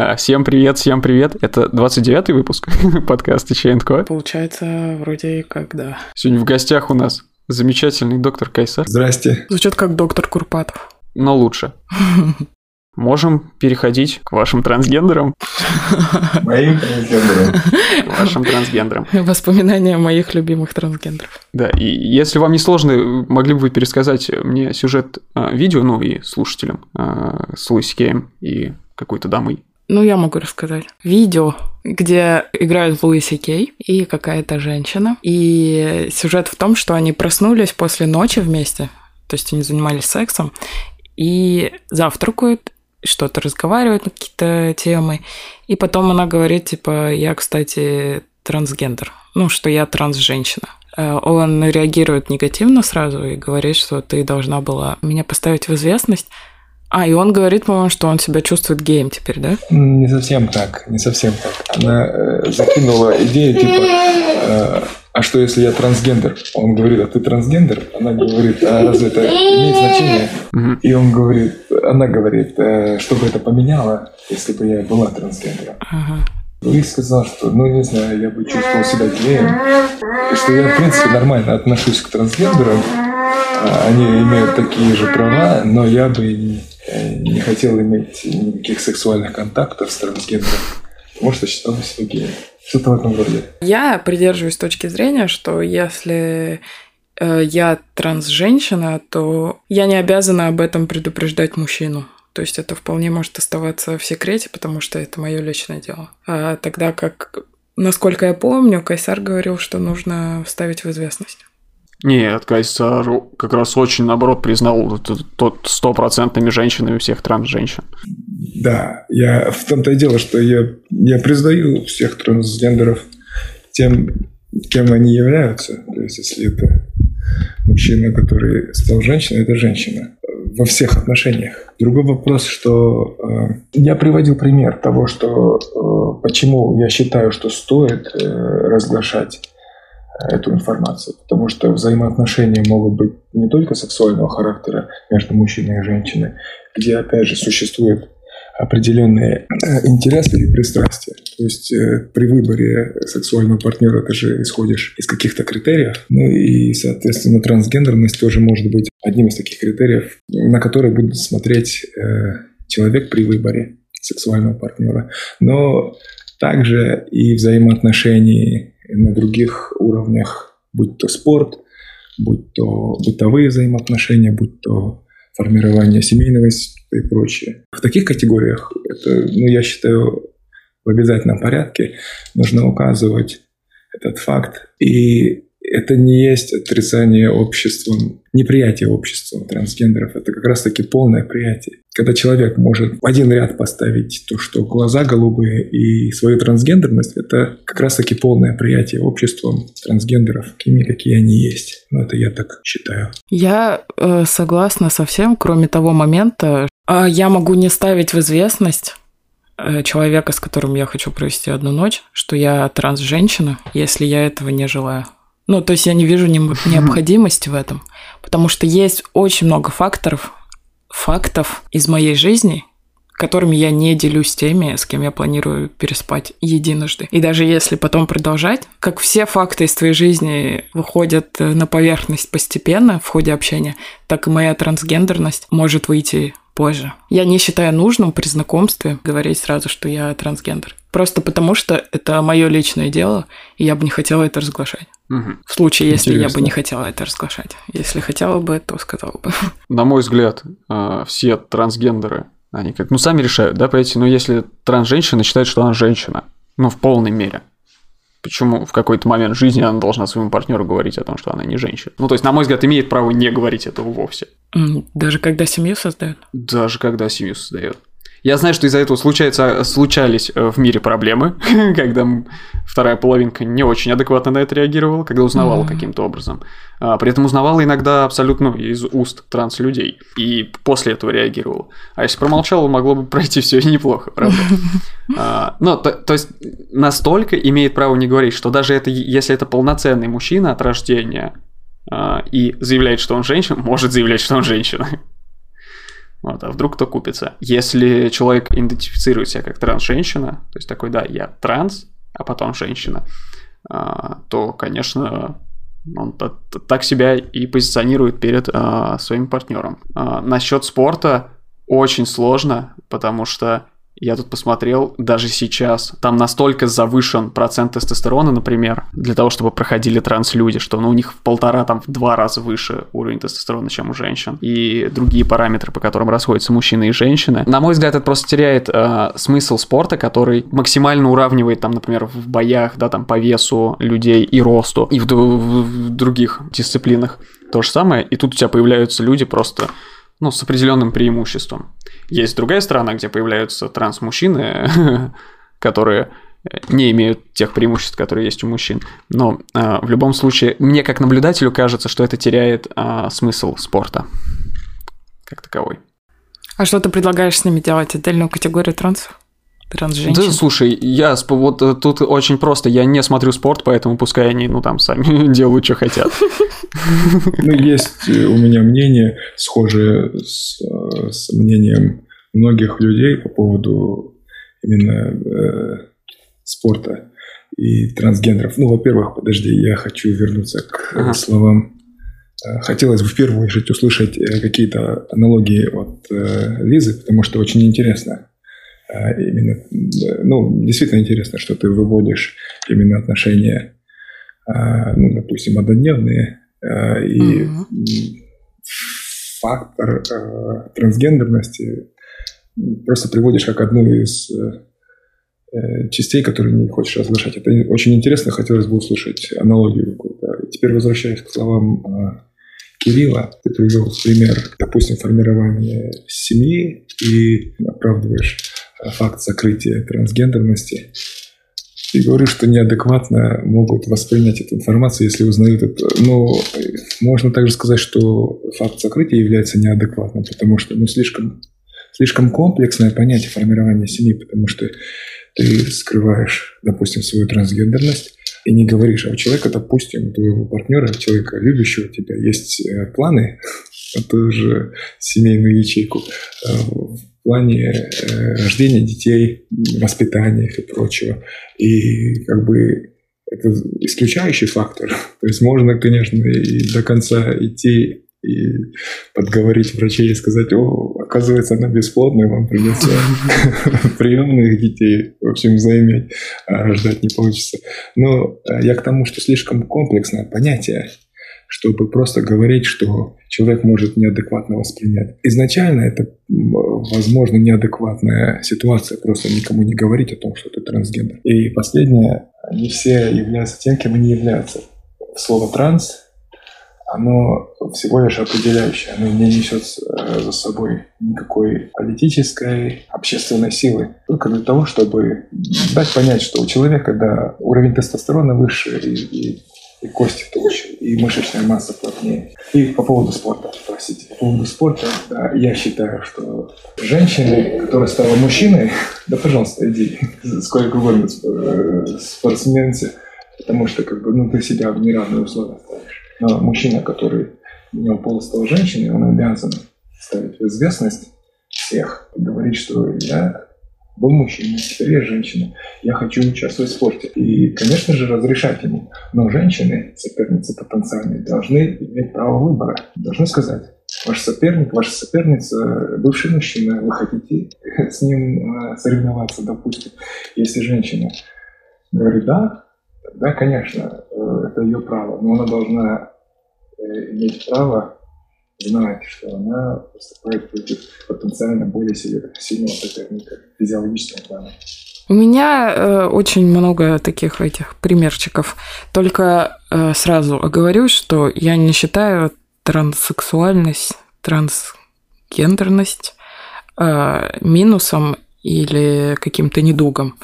А, всем привет, всем привет. Это 29-й выпуск подкаста Чайнко. Получается, вроде как да. Сегодня в гостях у нас замечательный доктор Кайсар. Здрасте. Звучит как доктор Курпатов. Но лучше. Можем переходить к вашим трансгендерам. Моим трансгендерам. К вашим трансгендерам. Воспоминания моих любимых трансгендеров. Да, и если вам не сложно, могли бы вы пересказать мне сюжет а, видео, ну и слушателям а, с Луиси Кеем и какой-то дамой. Ну, я могу рассказать. Видео, где играют Луиси Кей и какая-то женщина. И сюжет в том, что они проснулись после ночи вместе, то есть они занимались сексом, и завтракают, что-то разговаривают на какие-то темы. И потом она говорит, типа, я, кстати, трансгендер. Ну, что я транс-женщина. Э, Он реагирует негативно сразу и говорит, что ты должна была меня поставить в известность. А, и он говорит, по-моему, что он себя чувствует геем теперь, да? Не совсем так, не совсем так. Она э, закинула идею типа, э, а что если я трансгендер? Он говорит, а ты трансгендер? Она говорит, а разве это имеет значение? И он говорит, она говорит, э, что бы это поменяло, если бы я была трансгендером. Ага. И сказал, что, ну, не знаю, я бы чувствовал себя геем. И что я, в принципе, нормально отношусь к трансгендерам. А, Они имеют такие же права, но я бы не, э, не хотел иметь никаких сексуальных контактов с трансгендером, потому что считал себя геем. Что-то в этом роде. Я придерживаюсь точки зрения, что если э, я транс-женщина, то я не обязана об этом предупреждать мужчину. То есть это вполне может оставаться в секрете, потому что это мое личное дело. А тогда как, насколько я помню, Кайсар говорил, что нужно вставить в известность. Нет, Кайсар как раз очень, наоборот, признал тот стопроцентными женщинами всех транс-женщин. Да, я в том-то и дело, что я, я признаю всех трансгендеров тем, кем они являются. То есть, если это мужчина, который стал женщиной, это женщина во всех отношениях. Другой вопрос, что э, я приводил пример того, что э, почему я считаю, что стоит э, разглашать эту информацию, потому что взаимоотношения могут быть не только сексуального характера между мужчиной и женщиной, где опять же существует определенные э, интересы и пристрастия. То есть э, при выборе сексуального партнера ты же исходишь из каких-то критериев. Ну и, соответственно, трансгендерность тоже может быть одним из таких критериев, на которые будет смотреть э, человек при выборе сексуального партнера. Но также и взаимоотношений на других уровнях, будь то спорт, будь то бытовые взаимоотношения, будь то формирование семейного и прочее. В таких категориях это, ну, я считаю, в обязательном порядке нужно указывать этот факт. И это не есть отрицание обществом, неприятие обществом трансгендеров. Это как раз-таки полное приятие. Когда человек может в один ряд поставить то, что глаза голубые и свою трансгендерность, это как раз-таки полное приятие обществом трансгендеров, такими, какие они есть. Ну, это я так считаю. Я э, согласна со всем, кроме того момента, э, я могу не ставить в известность э, человека, с которым я хочу провести одну ночь, что я транс-женщина, если я этого не желаю. Ну, то есть я не вижу необходимости в этом, потому что есть очень много факторов, фактов из моей жизни, которыми я не делюсь теми, с кем я планирую переспать единожды. И даже если потом продолжать, как все факты из твоей жизни выходят э, на поверхность постепенно в ходе общения, так и моя трансгендерность может выйти позже. Я не считаю нужным при знакомстве говорить сразу, что я трансгендер. Просто потому, что это мое личное дело, и я бы не хотела это разглашать. Мгм. В случае, если я бы Интересно. не хотела это разглашать. Если хотела бы, то сказала бы. На мой взгляд, а, все трансгендеры, они как, ну, сами решают, да, пойти, но если трансженщина считает, что она женщина, ну, в полной мере, почему в какой-то момент жизни она должна своему партнеру говорить о том, что она не женщина? Ну, то есть, на мой взгляд, имеет право не говорить этого вовсе, Даже когда семью создают. даже когда семью создает. Я знаю, что из-за этого случается, случались э, в мире проблемы, когда вторая половинка не очень адекватно на это реагировала, когда узнавала Мгм. каким-то образом. А, при этом узнавала иногда абсолютно из уст транс-людей. И после этого реагировала. А если промолчала, могло бы пройти все неплохо, правда? А, Ну, то, то есть настолько имеет право не говорить, что даже это, если это полноценный мужчина от рождения а, и заявляет, что он женщина, может заявлять, что он женщина. Вот, а вдруг кто купится? Если человек идентифицирует себя как транс-женщина, то есть такой, да, я транс, а потом женщина, а, то, конечно, он так себя и позиционирует перед а, своим партнером. А, насчет спорта очень сложно, потому что я тут посмотрел, даже сейчас там настолько завышен процент тестостерона, например, для того, чтобы проходили транслюди, что ну, у них в полтора, там, в два раза выше уровень тестостерона, чем у женщин. И другие параметры, по которым расходятся мужчины и женщины. На мой взгляд, это просто теряет э, смысл спорта, который максимально уравнивает, там, например, в боях, да, там, по весу людей и росту, и в, в, в других дисциплинах то же самое. И тут у тебя появляются люди просто ну, с определенным преимуществом. Есть другая сторона, где появляются транс-мужчины, которые не имеют тех преимуществ, которые есть у мужчин. Но э, в любом случае, мне как наблюдателю кажется, что это теряет э, смысл спорта как таковой. А что ты предлагаешь с ними делать? Отдельную категорию трансов? Трансженщин? Да, слушай, я вот э, тут очень просто, я не смотрю спорт, поэтому пускай они, ну, там, сами делают, что хотят. Ну, есть у меня мнение, схожее с, э, с мнением многих людей по поводу именно э, спорта и трансгендеров. Ну, во-первых, подожди, я хочу вернуться к ага. словам. Э, хотелось бы в первую очередь услышать какие-то аналогии от э, Лизы, потому что очень интересно. А, именно, ну, действительно интересно, что ты выводишь именно отношения, а, ну, допустим, однодневные, а, и mm-hmm. фактор трансгендерности просто приводишь как одну из э, частей, которые не хочешь разглашать. Это очень интересно, хотелось бы услышать аналогию какую-то. теперь возвращаясь к словам Кирилла, ты привел пример, допустим, формирования семьи и оправдываешь факт закрытия трансгендерности. И говорю, что неадекватно могут воспринять эту информацию, если узнают это. Но можно также сказать, что факт закрытия является неадекватным, потому что ну, слишком, слишком комплексное понятие формирования семьи, потому что ты скрываешь, допустим, свою трансгендерность и не говоришь, а у человека, допустим, у твоего партнера, человека, любящего тебя, есть э, планы, а тоже семейную ячейку э, плане э, рождения детей, воспитания и прочего. И как бы это исключающий фактор. То есть можно, конечно, и до конца идти и подговорить врачей и сказать, о, оказывается, она бесплодная, вам придется приемных детей, в общем, заиметь, а ждать не получится. Но э, я к тому, что слишком комплексное понятие, чтобы просто говорить, что человек может неадекватно воспринять. Изначально это, возможно, неадекватная ситуация, просто никому не говорить о том, что ты трансгендер. И последнее, не все являются тем, кем они являются. Слово «транс» оно всего лишь определяющее, оно не несет э, за собой никакой политической, общественной силы. Только для того, чтобы дать понять, что у человека, когда уровень тестостерона выше и, и и кости толще, и мышечная масса плотнее. И по поводу спорта, простите. По поводу спорта, да, я считаю, что женщины, которая стала мужчиной, да, пожалуйста, иди, сколько угодно э, спортсменцы, потому что, как бы, ну, ты себя в неравные условия ставишь. Но мужчина, который у него пол стал женщиной, он обязан ставить в известность всех, говорить, что я был мужчина, теперь я женщина, я хочу участвовать в спорте. И, конечно же, разрешать ему. Но женщины, соперницы потенциальные, должны иметь право выбора, должны сказать, ваш соперник, ваша соперница, бывший мужчина, вы хотите с ним э, соревноваться, допустим. Если женщина говорит «да», тогда, конечно, э, это ее право, но она должна э, иметь право знать, что она поступает против потенциально более сильного соперника в физиологическом плане. У меня э, очень много таких этих примерчиков. Только э, сразу оговорюсь, что я не считаю транссексуальность, трансгендерность э, минусом или каким-то недугом.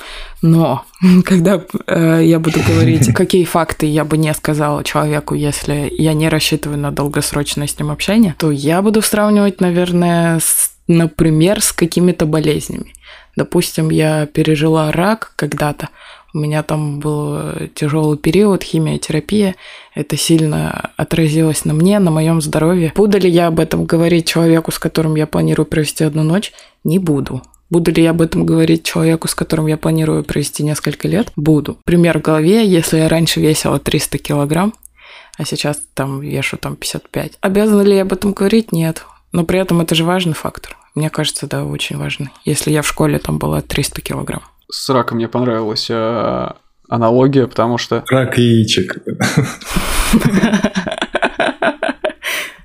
Но когда э, я буду говорить, какие факты я бы не сказала человеку, если я не рассчитываю на долгосрочное с ним общение, то я буду сравнивать, наверное, с, например, с какими-то болезнями. Допустим, я пережила рак когда-то. У меня там был тяжелый период, химиотерапия. Это сильно отразилось на мне, на моем здоровье. Буду ли я об этом говорить человеку, с которым я планирую провести одну ночь? Не буду. Буду ли я об этом говорить человеку, с которым я планирую провести несколько лет? Буду. Пример в голове, если я раньше весила 300 килограмм, а сейчас там вешу там 55. Обязана ли я об этом говорить? Нет. Но при этом это же важный фактор. Мне кажется, да, очень важный. Если я в школе там была 300 килограмм. С раком мне понравилась э, аналогия, потому что... Рак яичек.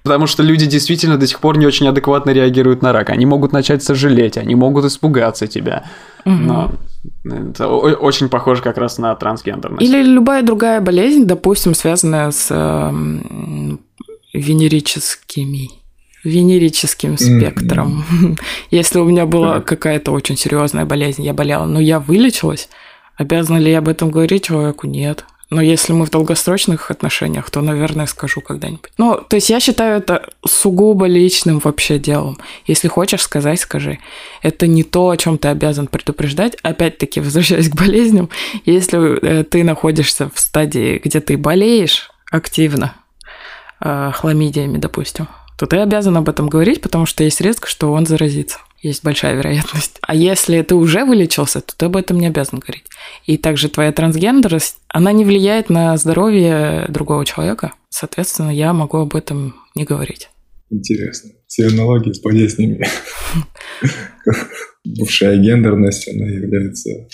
Потому что люди действительно до сих пор не очень адекватно реагируют на рак. Они могут начать сожалеть, они могут испугаться тебя. Угу. Но это очень похоже как раз на трансгендерность. Или любая другая болезнь, допустим, связанная с э, венерическими венерическим спектром. Mm-hmm. Если у меня была какая-то очень серьезная болезнь, я болела, но я вылечилась, обязана ли я об этом говорить человеку? Нет. Но если мы в долгосрочных отношениях, то, наверное, скажу когда-нибудь. Ну, то есть я считаю это сугубо личным вообще делом. Если хочешь сказать, скажи. Это не то, о чем ты обязан предупреждать. Опять-таки, возвращаясь к болезням, если э, ты находишься в стадии, где ты болеешь активно, э, хламидиями, допустим, то ты обязан об этом говорить, потому что есть риск, что он заразится есть большая вероятность. А если ты уже вылечился, то ты об этом не обязан говорить. И также твоя трансгендерность, она не влияет на здоровье другого человека. Соответственно, я могу об этом не говорить. Интересно. Все аналогии с болезнями. Бывшая гендерность, она является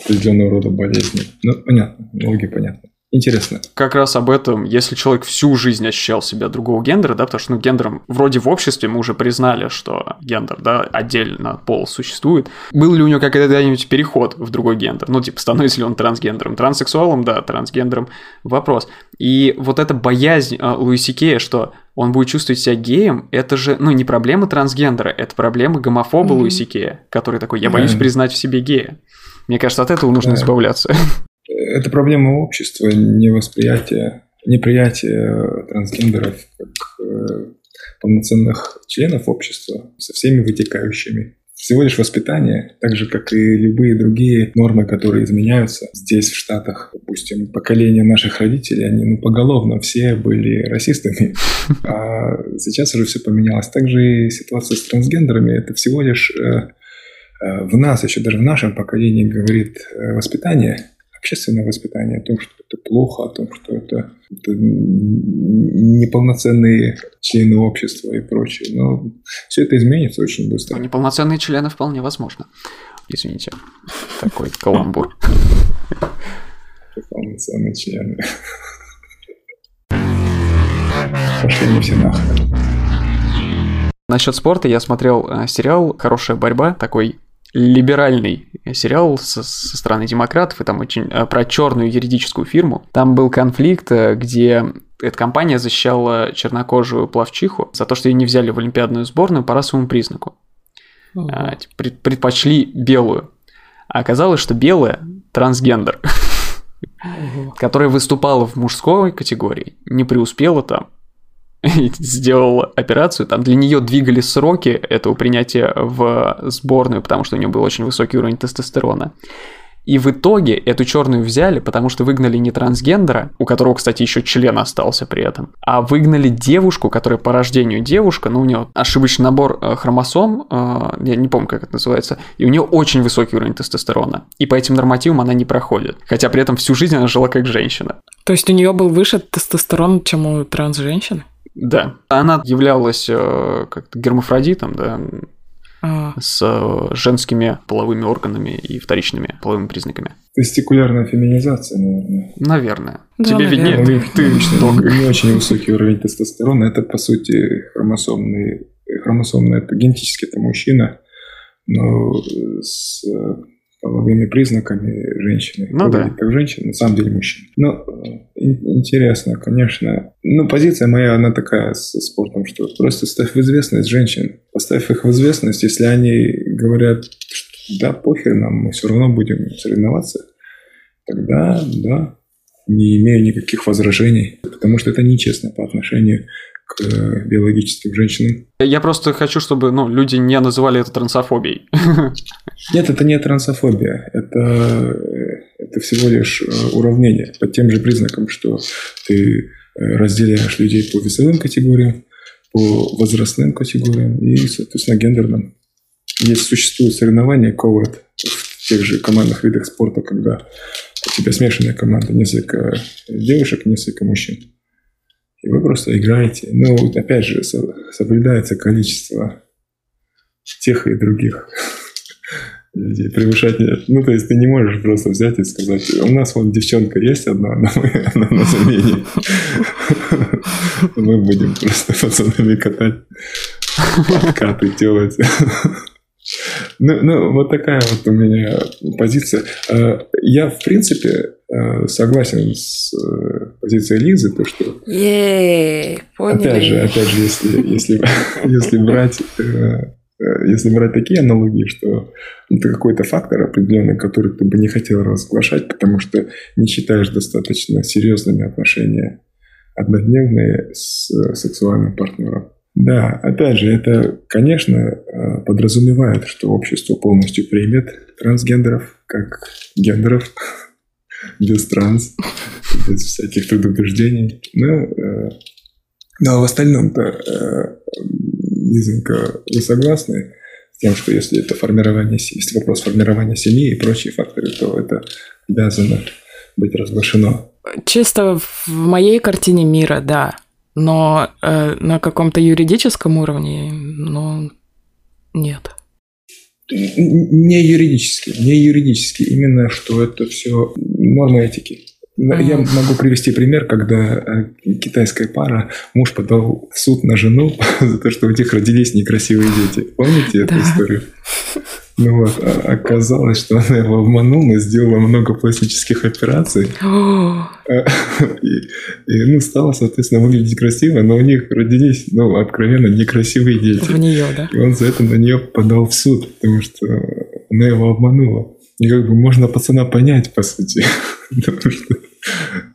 определенного рода болезнью. Ну, понятно, аналогии понятны. Интересно. Как раз об этом, если человек всю жизнь ощущал себя другого гендера, да, потому что, ну, гендером вроде в обществе мы уже признали, что гендер, да, отдельно пол существует. Был ли у него когда-нибудь переход в другой гендер? Ну, типа, становится ли он трансгендером? Транссексуалом, да, трансгендером, вопрос. И вот эта боязнь э, Луиси Кея, что он будет чувствовать себя геем, это же, ну, не проблема трансгендера, это проблема гомофоба mm-hmm. Луиси Кея, который такой, я боюсь mm-hmm. признать в себе гея. Мне кажется, от этого нужно избавляться. это проблема общества, невосприятие, неприятие трансгендеров как э, полноценных членов общества со всеми вытекающими. Всего лишь воспитание, так же, как и любые другие нормы, которые изменяются здесь, в Штатах. Допустим, поколение наших родителей, они ну, поголовно все были расистами. А сейчас уже все поменялось. Также и ситуация с трансгендерами – это всего лишь э, э, в нас, еще даже в нашем поколении говорит воспитание – общественное воспитание, о том, что это плохо, о том, что это, это неполноценные члены общества и прочее. Но все это изменится очень быстро. Но неполноценные члены вполне возможно. Извините, такой каламбур. Неполноценные члены. Пошли не все нахрен. Насчет спорта я смотрел э, сериал «Хорошая борьба», такой либеральный сериал со, со стороны демократов, и там очень э, про черную юридическую фирму. Там был конфликт, э, где эта компания защищала чернокожую плавчиху за то, что ее не взяли в олимпиадную сборную по расовому признаку. Угу. Предпочли белую. А оказалось, что белая трансгендер, угу. которая выступала в мужской категории, не преуспела там, сделал операцию, там для нее двигали сроки этого принятия в сборную, потому что у нее был очень высокий уровень тестостерона. И в итоге эту черную взяли, потому что выгнали не трансгендера, у которого, кстати, еще член остался при этом, а выгнали девушку, которая по рождению девушка, но у нее ошибочный набор э, хромосом, э, я не помню, как это называется, и у нее очень высокий уровень тестостерона. И по этим нормативам она не проходит. Хотя при этом всю жизнь она жила как женщина. То есть у нее был выше тестостерон, чем у транс-женщины? Да. Она являлась э, как-то гермафродитом, да, а. с э, женскими половыми органами и вторичными половыми признаками. Тестикулярная феминизация, наверное. Наверное. Да, Тебе наверное. виднее. Ты, ты не очень высокий уровень тестостерона. Это, по сути, хромосомный, хромосомный это генетически это мужчина, но с половыми признаками женщины. Ну да. Как женщина, на самом деле мужчина. Ну, интересно, конечно. Ну, позиция моя, она такая со спортом, что просто ставь в известность женщин. Поставь их в известность, если они говорят, что да, похер нам, мы все равно будем соревноваться, тогда, да, не имею никаких возражений, потому что это нечестно по отношению к э, биологическим женщинам. Я просто хочу, чтобы ну, люди не называли это трансофобией. Нет, это не трансофобия. Это, это всего лишь э, уравнение по тем же признакам, что ты разделяешь людей по весовым категориям, по возрастным категориям и, соответственно, гендерным. Есть существуют соревнования ковод в тех же командных видах спорта, когда у тебя смешанная команда, несколько девушек, несколько мужчин. И вы просто играете. Ну, опять же, соблюдается количество тех и других людей. Превышать нет. Ну, то есть ты не можешь просто взять и сказать, у нас вот девчонка есть одна, мы, она на замене. Мы будем просто пацанами катать, подкаты делать. Ну, ну, вот такая вот у меня позиция. Э, я, в принципе, э, согласен с э, позицией Лизы, то, что... Опять же, опять же, если, если, если брать если брать такие аналогии, что это какой-то фактор определенный, который ты бы не хотел разглашать, потому что не считаешь достаточно серьезными отношения однодневные с сексуальным партнером. Да, опять же, это, конечно, э, подразумевает, что общество полностью примет трансгендеров как гендеров, без транс, без всяких предубеждений. Но, э, но в остальном-то, э, Лизонька, вы согласны с тем, что если это формирование, если вопрос формирования семьи и прочие факторы, то это обязано быть разглашено? Чисто в моей картине мира, да но э, на каком-то юридическом уровне, ну, нет. Не юридически, не юридически, именно что это все нормы этики. Mm-hmm. Я могу привести пример, когда э, китайская пара, муж подал в суд на жену за то, что у них родились некрасивые дети. Помните эту историю? Ну вот, а оказалось, что она его обманула, сделала много пластических операций. и, и, ну, стала, соответственно, выглядеть красиво, но у них родились, ну, откровенно, некрасивые дети. В нее, да? И он за это на нее подал в суд, потому что она его обманула. И как бы можно пацана понять, по сути. потому что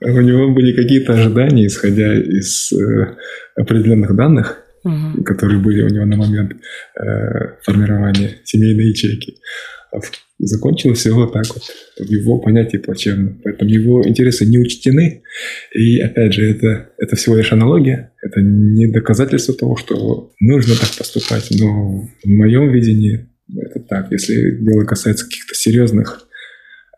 у него были какие-то ожидания, исходя из э, определенных данных, угу. которые были у него на момент э, формирования семейной ячейки. А закончилось все вот так вот, в его понятии плачевно. Поэтому его интересы не учтены. И опять же, это, это всего лишь аналогия, это не доказательство того, что нужно так поступать. Но в моем видении это так. Если дело касается каких-то серьезных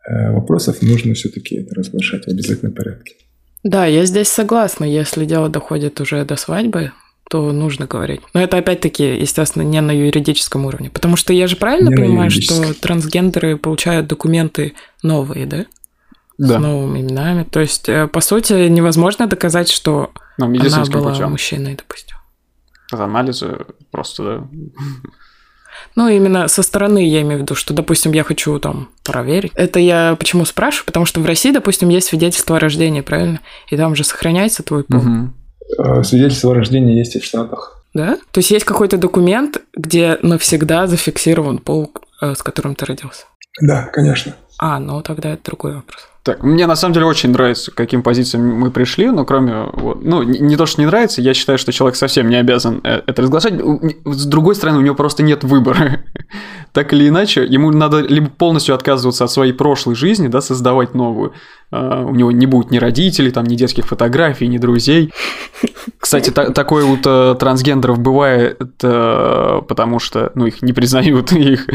э, вопросов, нужно все-таки это разглашать в обязательном порядке. Да, я здесь согласна. Если дело доходит уже до свадьбы, то нужно говорить. Но это опять-таки, естественно, не на юридическом уровне. Потому что я же правильно не понимаю, что трансгендеры получают документы новые, да? Да. С новыми именами. То есть, э, по сути, невозможно доказать, что ну, она была путем. мужчиной, допустим. Это анализы просто, да. Ну, именно со стороны я имею в виду, что, допустим, я хочу там проверить. Это я почему спрашиваю? Потому что в России, допустим, есть свидетельство о рождении, правильно? И там же сохраняется твой пол. Угу. Э, свидетельство о рождении есть и в Штатах. Да? То есть есть какой-то документ, где навсегда зафиксирован пол, э, с которым ты родился? Да, конечно. А, ну тогда это другой вопрос. Так, мне на самом деле очень нравится, к каким позициям мы пришли, но кроме, вот, ну, не, не то, что не нравится, я считаю, что человек совсем не обязан э, это разглашать. С другой стороны, у него просто нет выбора. так или иначе, ему надо либо полностью отказываться от своей прошлой жизни, да, создавать новую. Uh, у него не будет ни родителей, там, ни детских фотографий, ни друзей. Кстати, та- такое вот uh, трансгендеров бывает, uh, потому что, ну, их не признают, их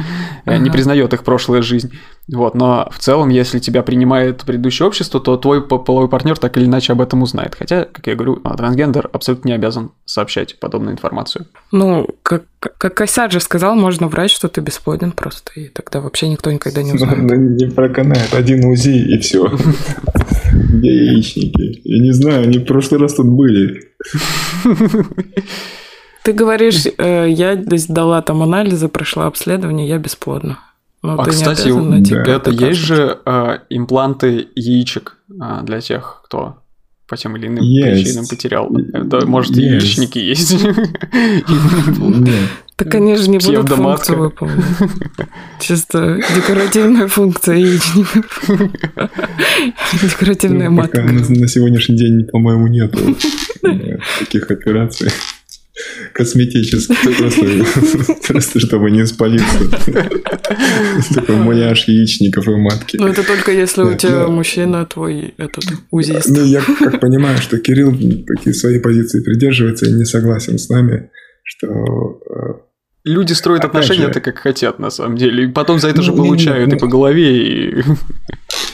не признает их прошлая жизнь. Вот, но в целом, если тебя принимает предыдущее общество, то твой половой партнер так или иначе об этом узнает. Хотя, как я говорю, трансгендер абсолютно не обязан сообщать подобную информацию. Ну, как, как Кайсар же сказал, можно врать, что ты бесплоден просто, и тогда вообще никто никогда не узнает. Ну, не проканает. Один УЗИ и все. Где яичники? Я не знаю, они в прошлый раз тут были. Ты говоришь, э, я сдала там анализы, прошла обследование, я бесплодна. Ну, а, кстати, обязан, да. это есть же э, импланты яичек э, для тех, кто по тем или иным есть. причинам потерял. Это, может, есть. яичники есть. Так они же не будут функцию выполнять. Чисто декоративная функция яичников. Декоративная матка. На сегодняшний день, по-моему, нету таких операций. Косметический, просто, чтобы не спалиться. Такой муляж яичников и матки. Ну, это только если у тебя мужчина твой этот узист. Ну, я как понимаю, что Кирилл такие свои позиции придерживается и не согласен с нами, что э, Люди строят Опять отношения же, так, как хотят, на самом деле. И потом за это же ну, получают и по голове, и...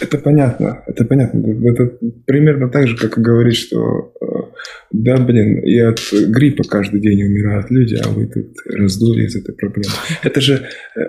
Это понятно, это понятно. Это примерно так же, как и говорить, что э, да, блин, и от гриппа каждый день умирают люди, а вы тут раздули из этой проблемы. Это же э,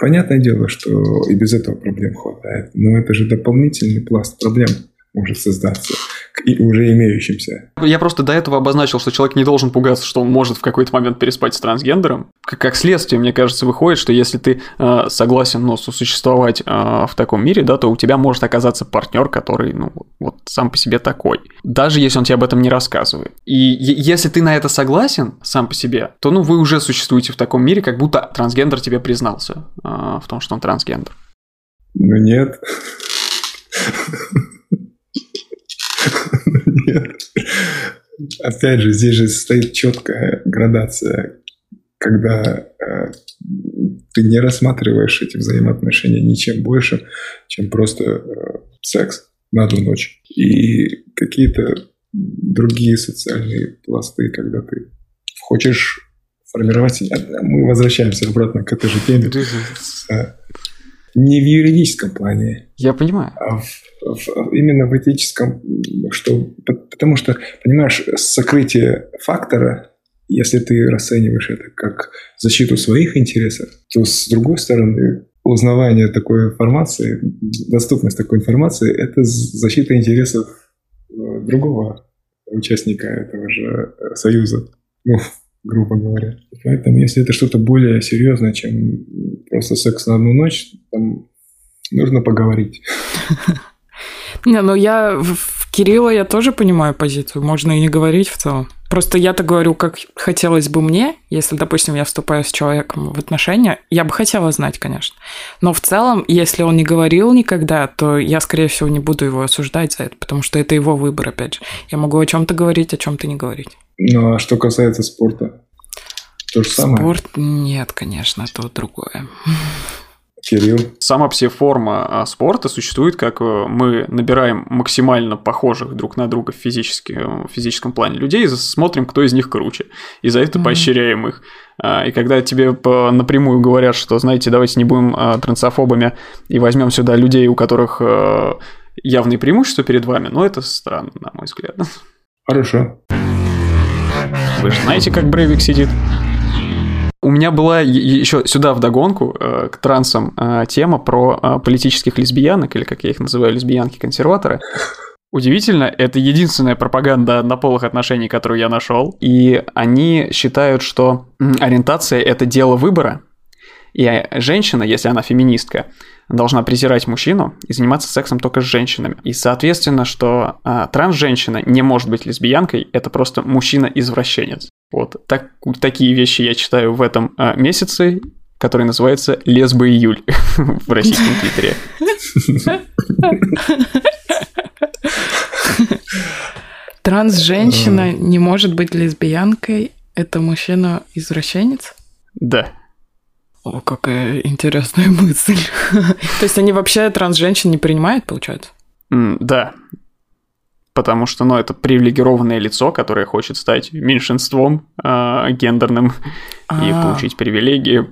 понятное дело, что и без этого проблем хватает, но это же дополнительный пласт проблем может создаться к уже имеющимся. Я просто до этого обозначил, что человек не должен пугаться, что он может в какой-то момент переспать с трансгендером. Как, как следствие, мне кажется, выходит, что если ты э, согласен ну, существовать э, в таком мире, да, то у тебя может оказаться партнер, который, ну, вот сам по себе такой. Даже если он тебе об этом не рассказывает. И если ты на это согласен сам по себе, то, ну, вы уже существуете в таком мире, как будто трансгендер тебе признался э, в том, что он трансгендер. Ну, нет. Нет. Опять же, здесь же стоит четкая градация, когда э, ты не рассматриваешь эти взаимоотношения ничем большим, чем просто э, секс на одну ночь. И какие-то другие социальные пласты, когда ты хочешь формировать... Мы возвращаемся обратно к этой же теме. Не в юридическом плане. Я понимаю. А в, именно в этическом, что, потому что, понимаешь, сокрытие фактора, если ты расцениваешь это как защиту своих интересов, то с другой стороны, узнавание такой информации, доступность такой информации – это защита интересов э, другого участника этого же э, союза, ну, грубо говоря. Поэтому, если это что-то более серьезное, чем просто секс на одну ночь, там нужно поговорить. Не, ну я в Кирилла я тоже понимаю позицию, можно и не говорить в целом. Просто я-то говорю, как хотелось бы мне, если, допустим, я вступаю с человеком в отношения, я бы хотела знать, конечно. Но в целом, если он не говорил никогда, то я, скорее всего, не буду его осуждать за это, потому что это его выбор, опять же. Я могу о чем-то говорить, о чем-то не говорить. Ну, а что касается спорта? То же самое? Спорт нет, конечно, это другое. Кирилл. Сама псиформа а, спорта существует, как э, мы набираем максимально похожих друг на друга в, физически, в физическом плане людей и смотрим, кто из них круче. И за это mm-hmm. поощряем их. А, и когда тебе напрямую говорят, что, знаете, давайте не будем а, трансофобами и возьмем сюда людей, у которых э, явные преимущества перед вами, ну это странно, на мой взгляд. Хорошо. Вы же знаете, как Брейвик сидит? У меня была еще сюда вдогонку э, к трансам э, тема про э, политических лесбиянок, или как я их называю, лесбиянки-консерваторы. Удивительно, это единственная пропаганда однополых отношений, которую я нашел. И они считают, что ориентация это дело выбора. И женщина, если она феминистка, должна презирать мужчину и заниматься сексом только с женщинами. И соответственно, что а, транс-женщина не может быть лесбиянкой, это просто мужчина-извращенец. Вот так, такие вещи я читаю в этом а, месяце, который называется «Лесба июль» в российском твиттере. Транс-женщина не может быть лесбиянкой. Это мужчина-извращенец? Да. О, какая интересная мысль. То есть они вообще транс-женщин не принимают, получается? Да, потому что, ну, это привилегированное лицо, которое хочет стать меньшинством э, гендерным А-а-а. и получить привилегии.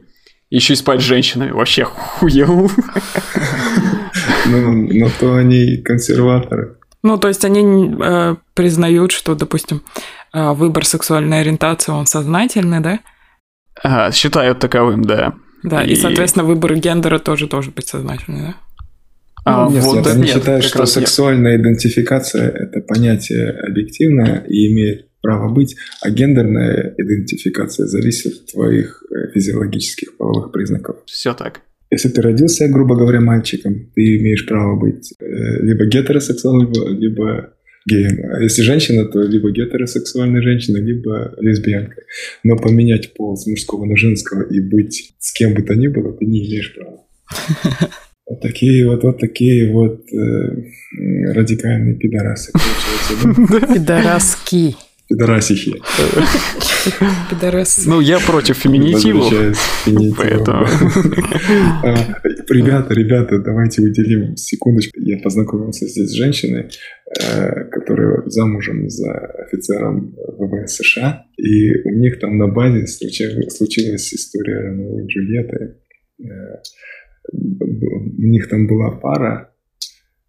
Еще и спать с женщинами. Вообще хуел. Ну, но то они консерваторы. Ну, то есть они э, признают, что, допустим, э, выбор сексуальной ориентации, он сознательный, да? А, считают таковым, да. Да, и, и соответственно, выбор гендера тоже должен быть сознательный, да? А, ну, нет, вот нет, они нет, считают, что сексуальная нет. идентификация – это понятие объективное и имеет право быть, а гендерная идентификация зависит от твоих э, физиологических половых признаков. Все так. Если ты родился, грубо говоря, мальчиком, ты имеешь право быть э, либо гетеросексуальным, либо, либо геем. А если женщина, то либо гетеросексуальная женщина, либо лесбиянка. Но поменять пол с мужского на женского и быть с кем бы то ни было, ты не имеешь права. Вот такие вот, вот такие вот э, радикальные пидорасы, Пидораски. Пидорасихи. Пидорас. Ну, я против феминитивов. Поэтому. А, Ребята, ребята, давайте уделим секундочку. Я познакомился здесь с женщиной, э, которая замужем за офицером ВВС США. И у них там на базе случи- случилась история Ромео и Джульетты. У них там была пара.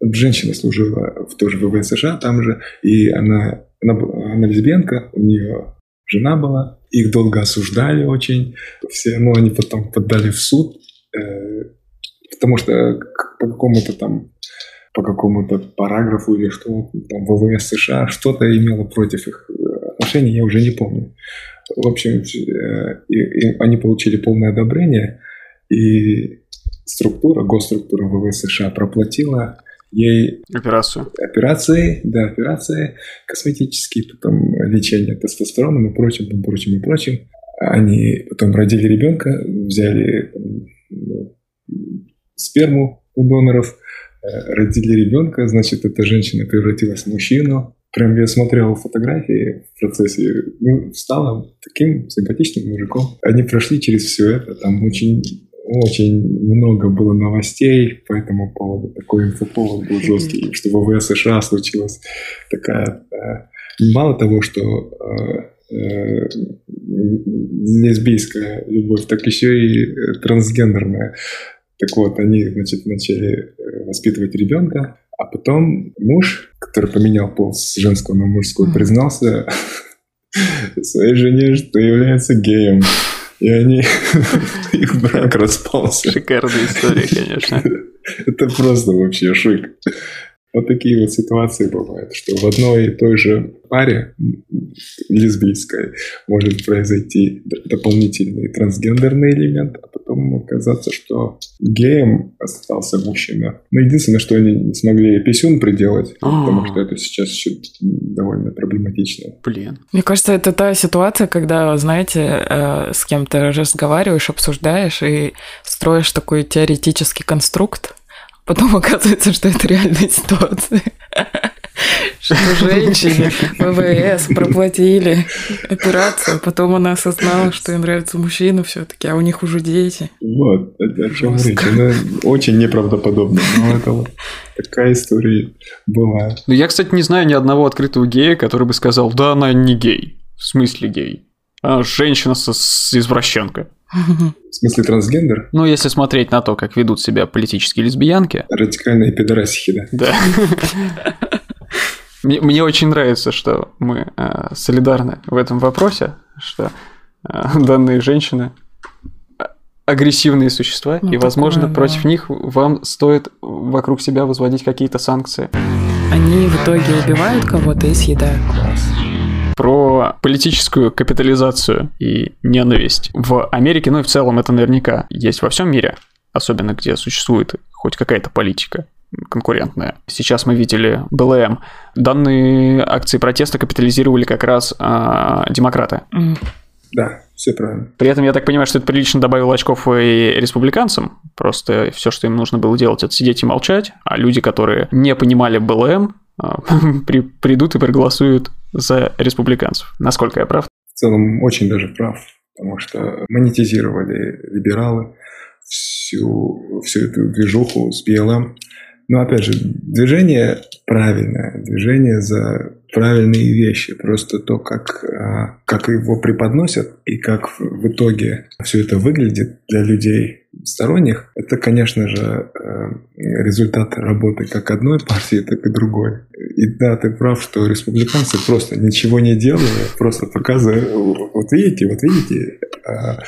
Женщина служила в тоже ВВС США там же. И она, она, она лесбиянка, у нее жена была. Их долго осуждали очень. Все, но они потом подали в суд. э, Потому что по какому-то там по какому-то параграфу или что там ВВС США что-то имело против их э, отношений, я уже не помню. В общем, э, и, и они получили полное одобрение, и структура, госструктура ВВС США проплатила ей Операцию. операции, да, операции косметические, потом лечение тестостероном и прочим, и прочим, и прочим. Они потом родили ребенка, взяли ну, сперму у доноров, э, родили ребенка, значит, эта женщина превратилась в мужчину. Прям я смотрел фотографии в процессе, ну, стала таким симпатичным мужиком. Они прошли через все это, там очень очень много было новостей по этому поводу. Такой инфоповод был жесткий, что в ВВС США случилась такая... э, Мало того, что э, э, лесбийская любовь, так еще и трансгендерная. Так вот, они, значит, начали воспитывать ребенка, а потом муж, который поменял пол с женского на мужской, Мгм. признался своей жене, что является геем. И они... Их брак распался. Шикарная история, конечно. Это просто вообще шик. Вот такие вот ситуации бывают, что в одной и той же паре лесбийской может произойти дополнительный трансгендерный элемент, а потом оказаться, что геем остался мужчина. Но единственное, что они не смогли писюн приделать, потому что это сейчас еще довольно проблематично. Блин. Мне кажется, это та ситуация, когда, знаете, э, с кем-то разговариваешь, обсуждаешь и строишь такой теоретический конструкт, а потом оказывается, что это реальная ситуация. Что женщине ВВС проплатили операцию, а потом она осознала, что ей нравится мужчина все-таки, а у них уже дети. Вот, о, чем речь. Она очень неправдоподобно, но это вот такая история была. Ну, я, кстати, не знаю ни одного открытого гея, который бы сказал, да, она не гей. В смысле гей? Она женщина со- с извращенка. В смысле трансгендер? Ну, если смотреть на то, как ведут себя политические лесбиянки, Радикальные пидорасихи, да. да. Мне, мне очень нравится, что мы э, солидарны в этом вопросе, что э, данные женщины а- агрессивные существа, Ну, и, возможно, такое, да. против них вам стоит вокруг себя возводить какие-то санкции. Они в итоге убивают кого-то и съедают. Про политическую капитализацию и ненависть в Америке, ну и в целом это наверняка есть во всем мире, особенно где существует хоть какая-то политика конкурентная. Сейчас мы видели БЛМ. Данные акции протеста капитализировали как раз а, демократы. Да, все правильно. При этом я так понимаю, что это прилично добавило очков и республиканцам. Просто все, что им нужно было делать, это сидеть и молчать. А люди, которые не понимали БЛМ, при- придут и проголосуют за республиканцев. Насколько я прав? В целом очень даже прав, потому что монетизировали либералы всю, всю эту движуху с БЛМ. Но опять же, движение правильное, движение за правильные вещи. Просто то, как, а, как его преподносят и как в- итоге все это выглядит для людей сторонних, это, конечно же, э, результат работы как одной партии, так и другой. И да, ты прав, что республиканцы просто ничего не делают, просто показывают, вот видите, вот видите, а,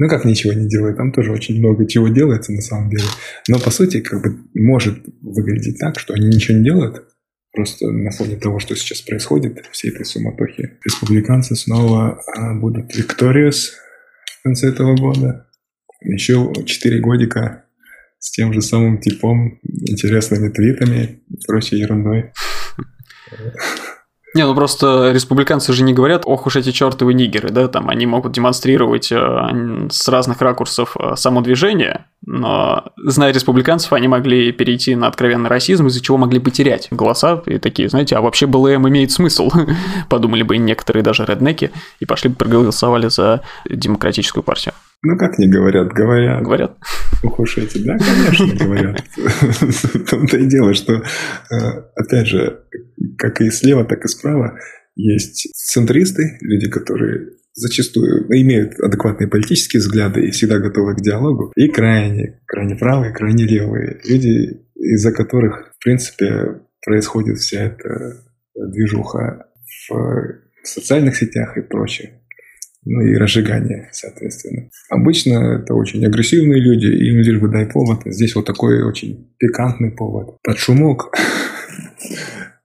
ну как ничего не делают, там тоже очень много чего делается на самом деле. Но по сути, как бы может выглядеть так, что они ничего не делают, просто на фоне того, что сейчас происходит, всей этой суматохи. Республиканцы снова а, будут victorious в конце этого года. Еще 4 годика с тем же самым типом, интересными твитами и прочей ерундой. Не, ну просто республиканцы же не говорят, ох уж эти чертовы нигеры, да, там они могут демонстрировать э, с разных ракурсов э, само движение, но, зная республиканцев, они могли перейти на откровенный расизм, из-за чего могли потерять голоса и такие, знаете, а вообще БЛМ имеет смысл, подумали бы некоторые даже реднеки и пошли бы проголосовали за демократическую партию. Ну, как не говорят? Говорят. Говорят. Эти, да, конечно, говорят. В том-то и дело, что, э, опять же, как и слева, так и справа, есть центристы, люди, которые зачастую имеют адекватные политические взгляды и всегда готовы к диалогу, и крайне, крайне правые, крайне левые, люди, из-за которых, в принципе, происходит вся эта движуха в социальных сетях и прочее ну и разжигание, соответственно. Обычно это очень агрессивные люди, им лишь бы дай повод. Здесь вот такой очень пикантный повод. Под шумок.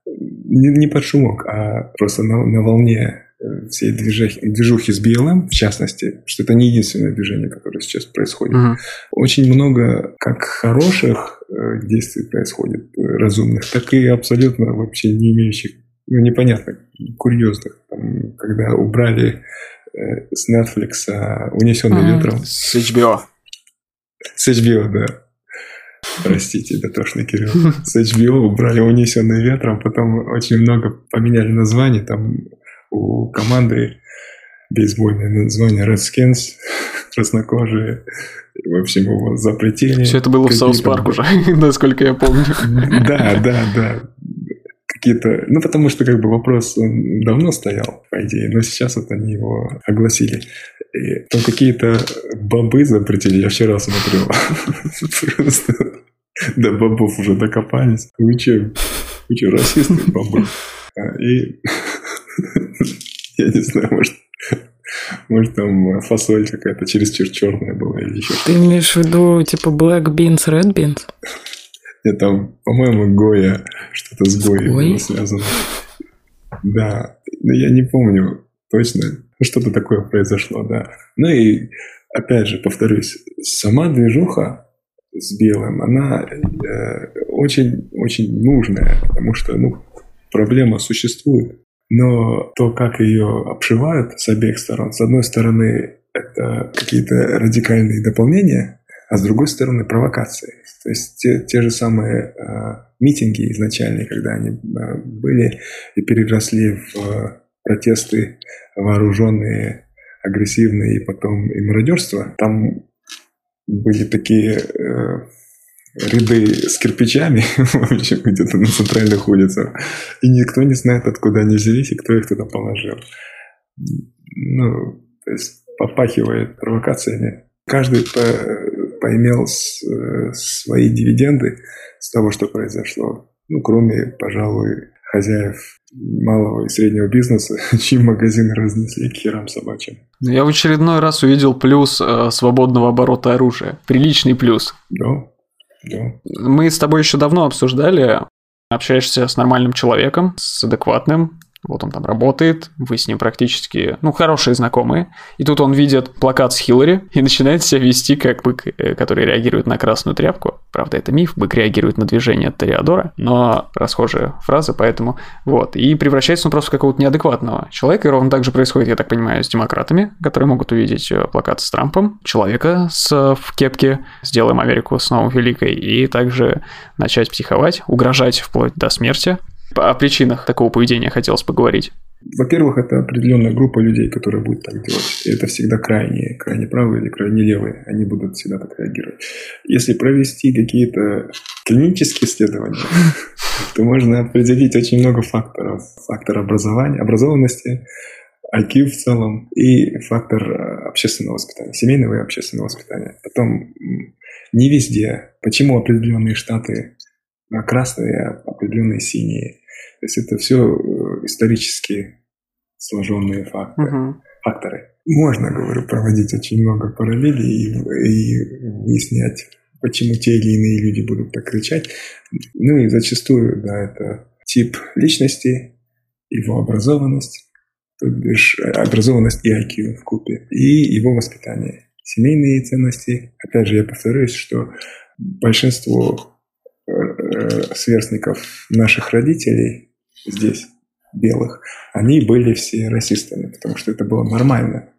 не, не под шумок, а просто на, на волне э, всей движухи, движухи с BLM, в частности, что это не единственное движение, которое сейчас происходит. Uh-huh. Очень много как хороших э, действий происходит, э, разумных, так и абсолютно вообще не имеющих, ну, непонятно, курьезных. Там, когда убрали с Netflix «Унесенный мм, ветром». С HBO. С HBO, да. Простите, дотошный Кирилл. С HBO убрали «Унесенный ветром», потом очень много поменяли название. Там у команды бейсбольное название Redskins, краснокожие. В общем, его запретили. Все это было в South Park уже, насколько я помню. Да, да, да какие-то... Ну, потому что как бы вопрос давно стоял, по идее, но сейчас вот они его огласили. И там какие-то бобы запретили, я вчера смотрел. Просто до бобов уже докопались. Вы че? Вы че, расисты бобы? А, и я не знаю, может, может, там фасоль какая-то чересчур черная была или еще Ты имеешь в виду, типа, black beans, red beans? Там, по-моему, Гоя, что-то с Гоей было связано. Да, но я не помню точно, что-то такое произошло, да. Ну и, опять же, повторюсь, сама движуха с белым, она очень-очень э, нужная, потому что, ну, проблема существует. Но то, как ее обшивают с обеих сторон, с одной стороны, это какие-то радикальные дополнения, а с другой стороны провокации. То есть те, те же самые э, митинги изначальные, когда они э, были и переросли в э, протесты вооруженные, агрессивные и потом и мародерство, там были такие э, ряды с кирпичами, в общем, где-то на центральных улицах, и никто не знает, откуда они взялись и кто их туда положил. Ну, то есть попахивает провокациями. Каждый поимел э, свои дивиденды с того, что произошло. Ну, кроме, пожалуй, хозяев малого и среднего бизнеса, чьи магазины разнесли к херам собачьим. Ну, я в очередной раз увидел плюс э, свободного оборота оружия. Приличный плюс. Да, да. Мы с тобой еще давно обсуждали, общаешься с нормальным человеком, с адекватным, вот он там работает, вы с ним практически, ну, хорошие знакомые. И тут он видит плакат с Хиллари и начинает себя вести как бык, э, который реагирует на красную тряпку. Правда, это миф, бык реагирует на движение Ториадора, но расхожая фраза, поэтому вот. И превращается он просто в какого-то неадекватного человека. И ровно так же происходит, я так понимаю, с демократами, которые могут увидеть э, плакат с Трампом, человека с, в кепке «Сделаем Америку снова великой», и также начать психовать, угрожать вплоть до смерти, о причинах такого поведения хотелось поговорить. Во-первых, это определенная группа людей, которые будут так делать. И это всегда крайние, крайне правые или крайне левые. Они будут всегда так реагировать. Если провести какие-то клинические исследования, то можно определить очень много факторов. Фактор образования, образованности, IQ в целом и фактор э, общественного воспитания, семейного и общественного воспитания. Потом не везде. Почему определенные штаты красные, а определенные синие. То есть это все э, исторически сложенные факторы. Угу. факторы. Можно, говорю, проводить очень много параллелей и, и выяснять, почему те или иные люди будут так кричать. Ну и зачастую, да, это тип личности, его образованность, то бишь э, образованность и IQ в купе, и его воспитание. Семейные ценности. Опять же, я повторюсь, что большинство Э, сверстников наших родителей здесь, белых, они были все расистами, потому что это было нормально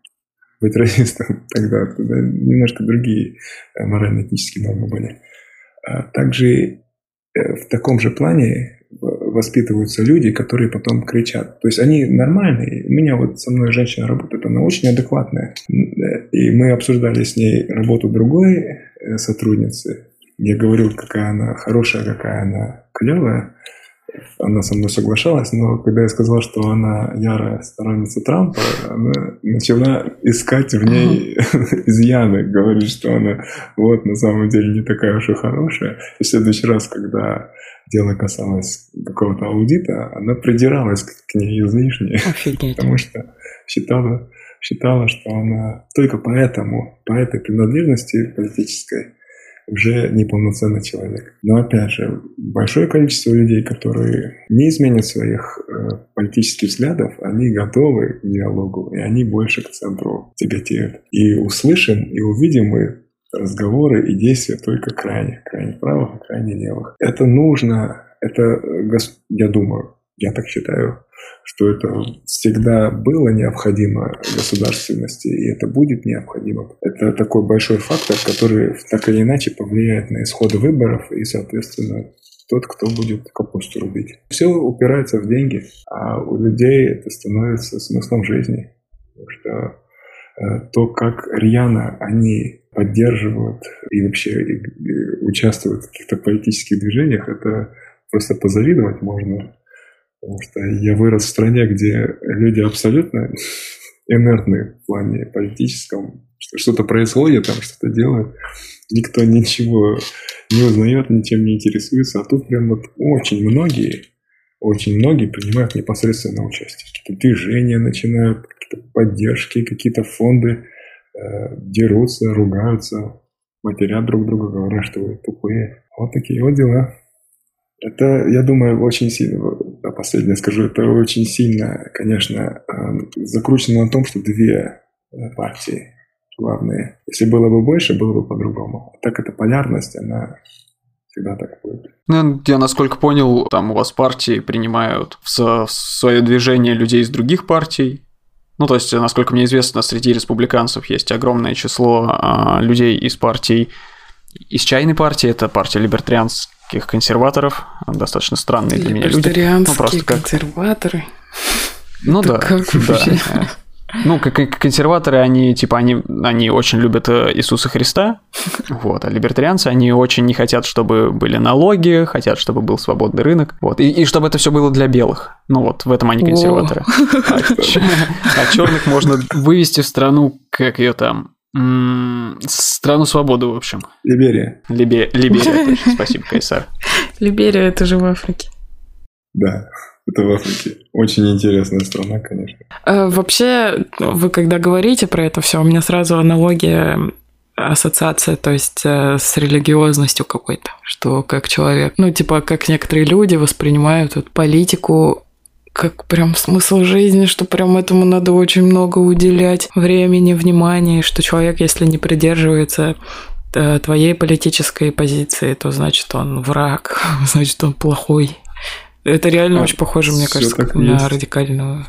быть расистом тогда, тогда немножко другие э, морально-этические нормы были. А также э, в таком же плане воспитываются люди, которые потом кричат. То есть они нормальные. У меня вот со мной женщина работает, она очень адекватная. И мы обсуждали с ней работу другой э, сотрудницы. Я говорил, какая она хорошая, какая она клевая она со мной соглашалась, но когда я сказал, что она ярая сторонница Трампа, она начала искать в ней изъяны, говорит, что она вот на самом деле не такая уж и хорошая. И в следующий раз, когда дело касалось какого-то аудита, она придиралась к ней излишне, Офигеть. потому что считала, считала, что она только поэтому, по этой принадлежности политической, уже неполноценный человек. Но опять же, большое количество людей, которые не изменят своих э, политических взглядов, они готовы к диалогу, и они больше к центру тяготеют. И услышим, и увидим мы разговоры и действия только крайне, крайне правых, крайне левых. Это нужно, это, э, я думаю, я так считаю, что это всегда было необходимо государственности, и это будет необходимо. Это такой большой фактор, который так или иначе повлияет на исходы выборов и, соответственно, тот, кто будет капусту рубить. Все упирается в деньги, а у людей это становится смыслом жизни. Потому что э, то, как рьяно они поддерживают и вообще участвуют в каких-то политических движениях, это просто позавидовать можно. Потому что я вырос в стране, где люди абсолютно инертны в плане политическом. Что что-то происходит, там что-то делают. Никто ничего не узнает, ничем не интересуется. А тут прям вот очень многие, очень многие принимают непосредственно участие. Какие-то движения начинают, какие-то поддержки, какие-то фонды э, дерутся, ругаются, матерят друг друга, говорят, что вы тупые. Вот такие вот дела. Это, я думаю, очень сильно, последнее скажу, это очень сильно, конечно, эм, закручено на том, что две э, партии главные. Если было бы больше, было бы по-другому. Так эта полярность, она всегда так будет. Ну, я насколько понял, там у вас партии принимают в свое движение людей из других партий. Ну, то есть, насколько мне известно, среди республиканцев есть огромное число а, людей из партий из чайной партии, это партия либертарианцев таких консерваторов, достаточно странные для меня люди. Ну, просто как... консерваторы. Ну да, как да. Ну, как консерваторы, они типа они, они очень любят э, Иисуса Христа, вот, а либертарианцы, они очень не хотят, чтобы были налоги, хотят, чтобы был свободный рынок, вот, и, и чтобы это все было для белых. Ну вот, в этом они консерваторы. А, а черных можно вывести в страну, как ее там, Страну свободы, в общем. Либерия. Либе... Либерия, точно. Спасибо, Кайсар. Либерия – это же в Африке. Да, это в Африке. Очень интересная страна, конечно. А, вообще, вы когда говорите про это все, у меня сразу аналогия ассоциация, то есть э, с религиозностью какой-то, что как человек, ну, типа, как некоторые люди воспринимают вот, политику как прям смысл жизни, что прям этому надо очень много уделять времени, внимания, что человек, если не придерживается э, твоей политической позиции, то значит он враг, значит он плохой. Это реально а, очень похоже, мне кажется, на есть. радикальную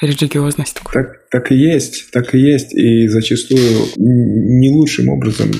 религиозность. Так, так и есть, так и есть. И зачастую не лучшим образом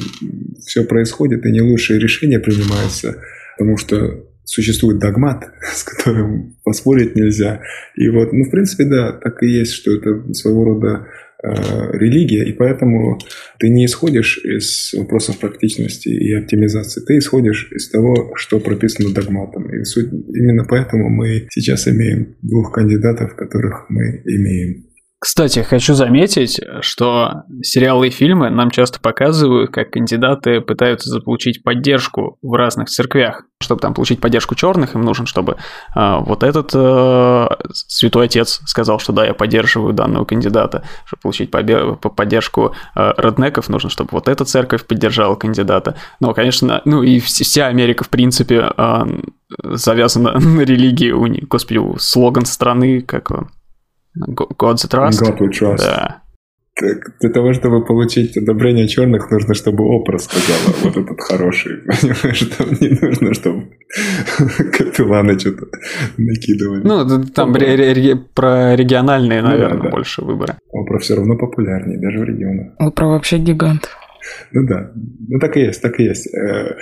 все происходит, и не лучшие решения принимаются, потому что существует догмат, с которым поспорить нельзя. И вот, ну, в принципе, да, так и есть, что это своего рода э, религия, и поэтому ты не исходишь из вопросов практичности и оптимизации, ты исходишь из того, что прописано догматом. И суть, именно поэтому мы сейчас имеем двух кандидатов, которых мы имеем. Кстати, хочу заметить, что сериалы и фильмы нам часто показывают, как кандидаты пытаются заполучить поддержку в разных церквях. Чтобы там получить поддержку черных, им нужен, чтобы э, вот этот э, святой отец сказал, что да, я поддерживаю данного кандидата. Чтобы получить побе- поддержку э, роднеков, нужно, чтобы вот эта церковь поддержала кандидата. Ну, конечно, ну и вся Америка, в принципе, э, завязана на религии. Господи, слоган страны, как он? God's Trust. God we trust. Да. для того, чтобы получить одобрение черных, нужно, чтобы Опра сказала, вот этот хороший. Понимаешь, там не нужно, чтобы капелланы что-то накидывали. Ну, там ре- ре- про региональные, наверное, ну, да, да. больше выборы. Опра все равно популярнее, даже в регионах. Опра вообще гигант. Ну да, ну так и есть, так и есть. Э,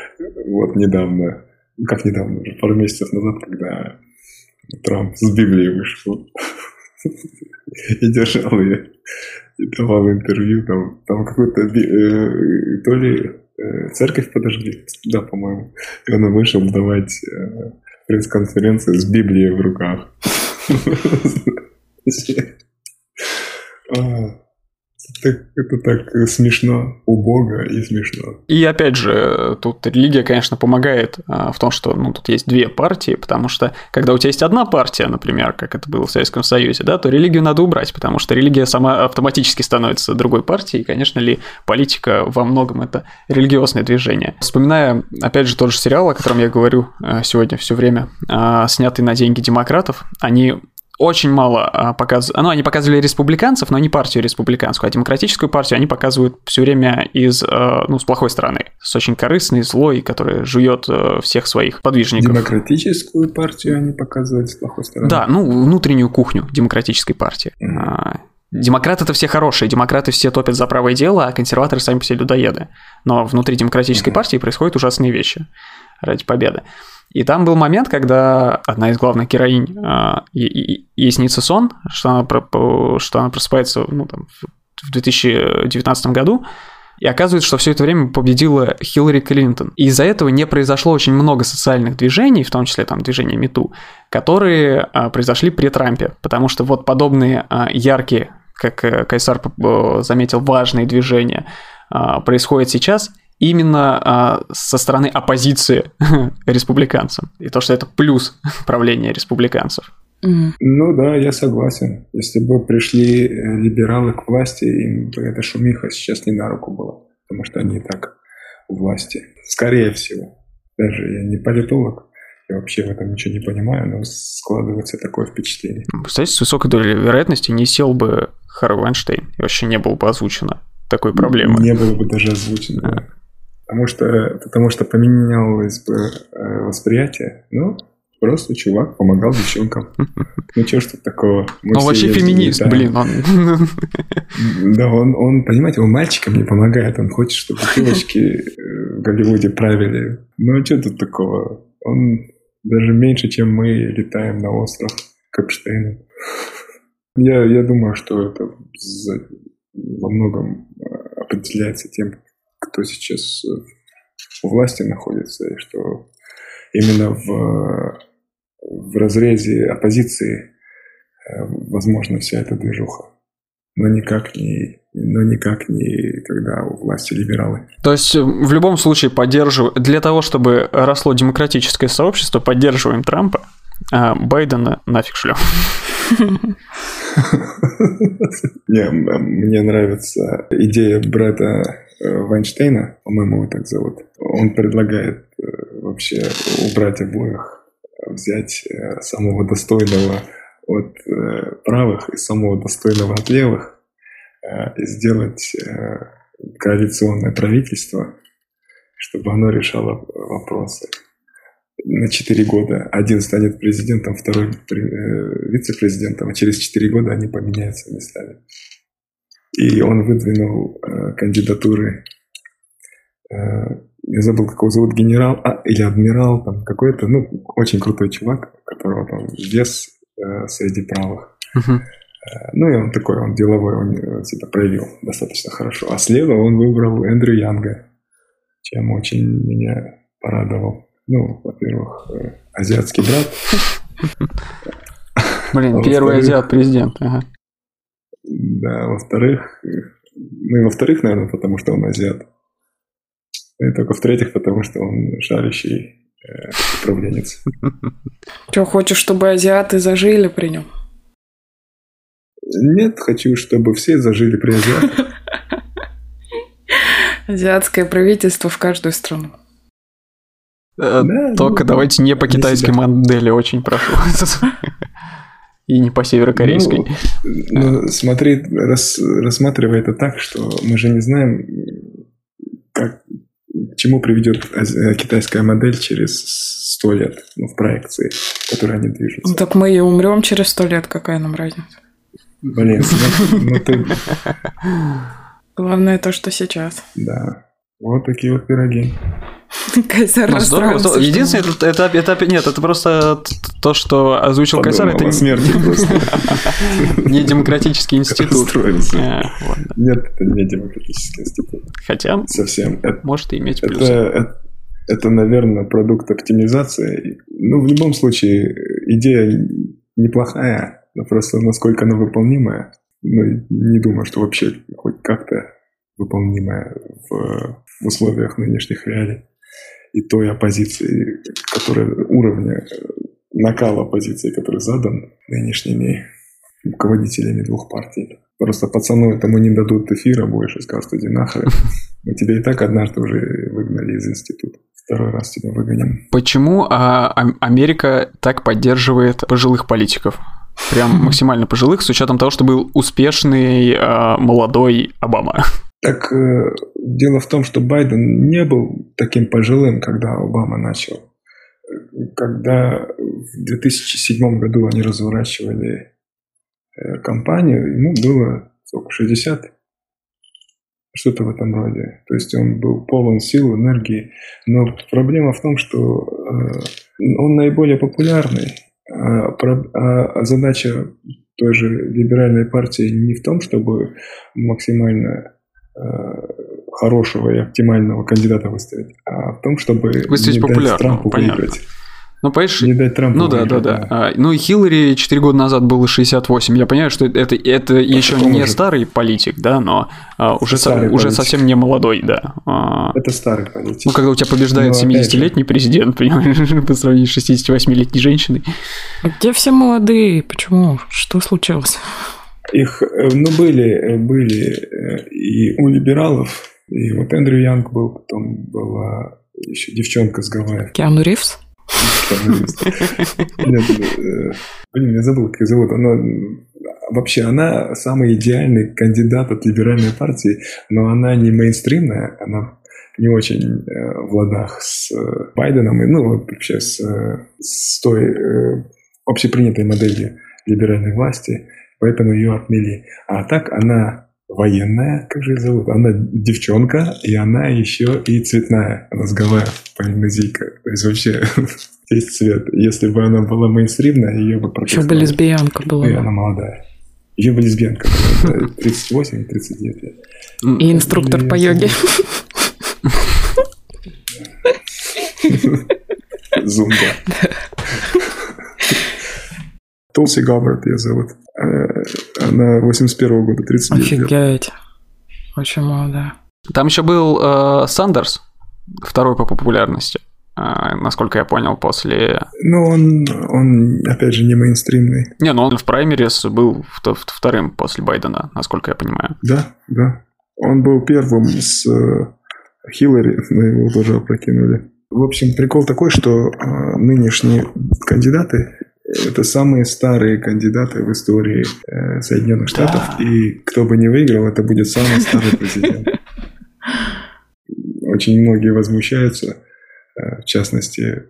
вот недавно, как недавно, уже пару месяцев назад, когда Трамп с Библией вышел и держал ее и давал интервью, там, там какую-то, э, то ли э, церковь подожгли, да, по-моему, и он вышел давать э, пресс-конференцию с Библией в руках. Так, это так смешно, убого и смешно. И опять же, тут религия, конечно, помогает а, в том, что ну, тут есть две партии, потому что когда у тебя есть одна партия, например, как это было в Советском Союзе, да, то религию надо убрать, потому что религия сама автоматически становится другой партией, и, конечно ли, политика во многом это религиозное движение. Вспоминая, опять же, тот же сериал, о котором я говорю а, сегодня все время, а, снятый на деньги демократов, они очень мало а, показывают. Ну, они показывали республиканцев, но не партию республиканскую, а демократическую партию они показывают все время из, а, ну, с плохой стороны. С очень корыстной, злой, которая жует а, всех своих подвижников. Демократическую партию они показывают с плохой стороны? Да, ну, внутреннюю кухню демократической партии. Mm-hmm. Демократы это все хорошие, демократы все топят за правое дело, а консерваторы сами по себе людоеды. Но внутри демократической mm-hmm. партии происходят ужасные вещи ради победы. И там был момент, когда одна из главных героинь, э, ей снится сон, что она, что она просыпается ну, там, в 2019 году, и оказывается, что все это время победила Хиллари Клинтон. И из-за этого не произошло очень много социальных движений, в том числе там движение МИТУ, которые а, произошли при Трампе. Потому что вот подобные а, яркие, как э, Кайсар заметил, важные движения а, происходят сейчас, именно а, со стороны оппозиции республиканцам. И то, что это плюс правления республиканцев. Ну да, я согласен. Если бы пришли э, либералы к власти, им бы эта шумиха сейчас не на руку была, потому что они и так у власти. Скорее всего. Даже я не политолог, я вообще в этом ничего не понимаю, но складывается такое впечатление. Представляете, с высокой долей вероятности не сел бы Харви Вайнштейн, и вообще не было бы озвучено такой проблемы. Не было бы даже озвучено, да. Потому что, потому что поменялось бы э, восприятие. Ну, просто чувак помогал девчонкам. Ну, что ж тут такого? Мы ну, вообще феминист, блин. Он... Да, он, он, понимаете, он мальчикам не помогает. Он хочет, чтобы девочки э, в Голливуде правили. Ну, а что тут такого? Он даже меньше, чем мы, летаем на остров Капштейна. Я, я думаю, что это во многом э, определяется тем, кто сейчас у власти находится, и что именно в, в разрезе оппозиции э, возможно вся эта движуха. Но никак не, но никак не когда у власти либералы. То есть э, в любом случае поддерживаю, для того, чтобы росло демократическое сообщество, поддерживаем Трампа, а Байдена нафиг шлем. Не, мне нравится идея брата Э, Вайнштейна, по-моему, его так зовут, он предлагает э, вообще убрать обоих, взять э, самого достойного от правых и самого достойного от левых и сделать коалиционное правительство, чтобы оно решало вопросы на 4 года. Один станет президентом, второй вице-президентом, а через 4 года они поменяются местами. И он выдвинул э, кандидатуры, э, я забыл, как его зовут, генерал, а, или адмирал, там какой-то, ну, очень крутой чувак, у которого там вес э, среди правых. Uh-huh. Ну, и он такой, он деловой, он себя проявил достаточно хорошо. А слева он выбрал Эндрю Янга, чем очень меня порадовал. Ну, во-первых, э, азиатский брат. Блин, первый азиат-президент, ага. Да, во-вторых, ну и во-вторых, наверное, потому что он азиат. И только в-третьих, потому что он шарящий э, управленец. Что, хочешь, чтобы азиаты зажили при нем? Нет, хочу, чтобы все зажили при азиатах. Азиатское правительство в каждую страну. Э, только ну, давайте не по китайской модели, очень прошу. и не по северокорейской. Ну, ну смотри, рас, рассматривай это так, что мы же не знаем, как, к чему приведет китайская модель через сто лет ну, в проекции, в которой они движутся. Ну, так мы и умрем через сто лет, какая нам разница? Блин, ну, ну ты... Главное то, что сейчас. Да. Вот такие вот пироги. Кайсар ну, здорово, Единственное, это, это, это, нет, это просто то, что озвучил Подумал Кайсар, это смерти не демократический институт. Э, нет, это не демократический институт. Хотя совсем. Может иметь плюсы. Это, это, наверное, продукт оптимизации. Ну, в любом случае, идея неплохая, но просто насколько она выполнимая, ну, не думаю, что вообще хоть как-то выполнимая в условиях нынешних реалий и той оппозиции, которая уровня накала оппозиции, который задан нынешними руководителями двух партий. Просто пацану этому не дадут эфира больше, скажут, иди нахрен. Мы тебя и так однажды уже выгнали из института. Второй раз тебя выгоним. Почему а, Америка так поддерживает пожилых политиков? Прям максимально пожилых, с учетом того, что был успешный а, молодой Обама. Так э, дело в том, что Байден не был таким пожилым, когда Обама начал. Когда в 2007 году они разворачивали э, кампанию, ему было сколько, 60? Что-то в этом роде. То есть он был полон сил, энергии. Но проблема в том, что э, он наиболее популярный. А, а задача той же либеральной партии не в том, чтобы максимально хорошего и оптимального кандидата выставить, а в том, чтобы выставить не дать Трампу понятно. выиграть. Ну, понимаешь, не дать Трампу ну да, да, да, да. ну и Хиллари 4 года назад было 68. Я понимаю, что это, это еще не же? старый политик, да, но а, уже, со, уже совсем не молодой, да. А, это старый политик. Ну, когда у тебя побеждает 70-летний президент, понимаешь, по сравнению с 68-летней женщиной. Где все молодые? Почему? Что случилось? Их, э, ну, были, э, были э, и у либералов, и вот Эндрю Янг был, потом была еще девчонка с Гавайев. Киану Ривз? Нет, блин, я забыл, как ее зовут. Она, вообще, она самый идеальный кандидат от либеральной партии, но она не мейнстримная, она не очень э, в ладах с э, Байденом, и, ну, вообще с, с той общепринятой моделью либеральной власти поэтому ее отмели. А так она военная, как же ее зовут? Она девчонка, и она еще и цветная. Она с Гавайев, полинезийка. То есть вообще весь цвет. Если бы она была мейнстримная, ее бы Еще бы лесбиянка была. И она молодая. Ее бы лесбиянка. 38-39 лет. И инструктор по йоге. Зумба. Толси Габбард ее зовут. Э, она 81 года, 39 Офигеть. лет. Очень молодая. Там еще был э, Сандерс, второй по популярности, э, насколько я понял, после... Ну, он, он, опять же, не мейнстримный. Не, ну он в праймерис был вторым после Байдена, насколько я понимаю. Да, да. Он был первым с э, Хиллари, но его тоже опрокинули. В общем, прикол такой, что э, нынешние кандидаты это самые старые кандидаты в истории э, Соединенных Штатов, да. и кто бы не выиграл, это будет самый старый президент. Очень многие возмущаются, э, в частности, э,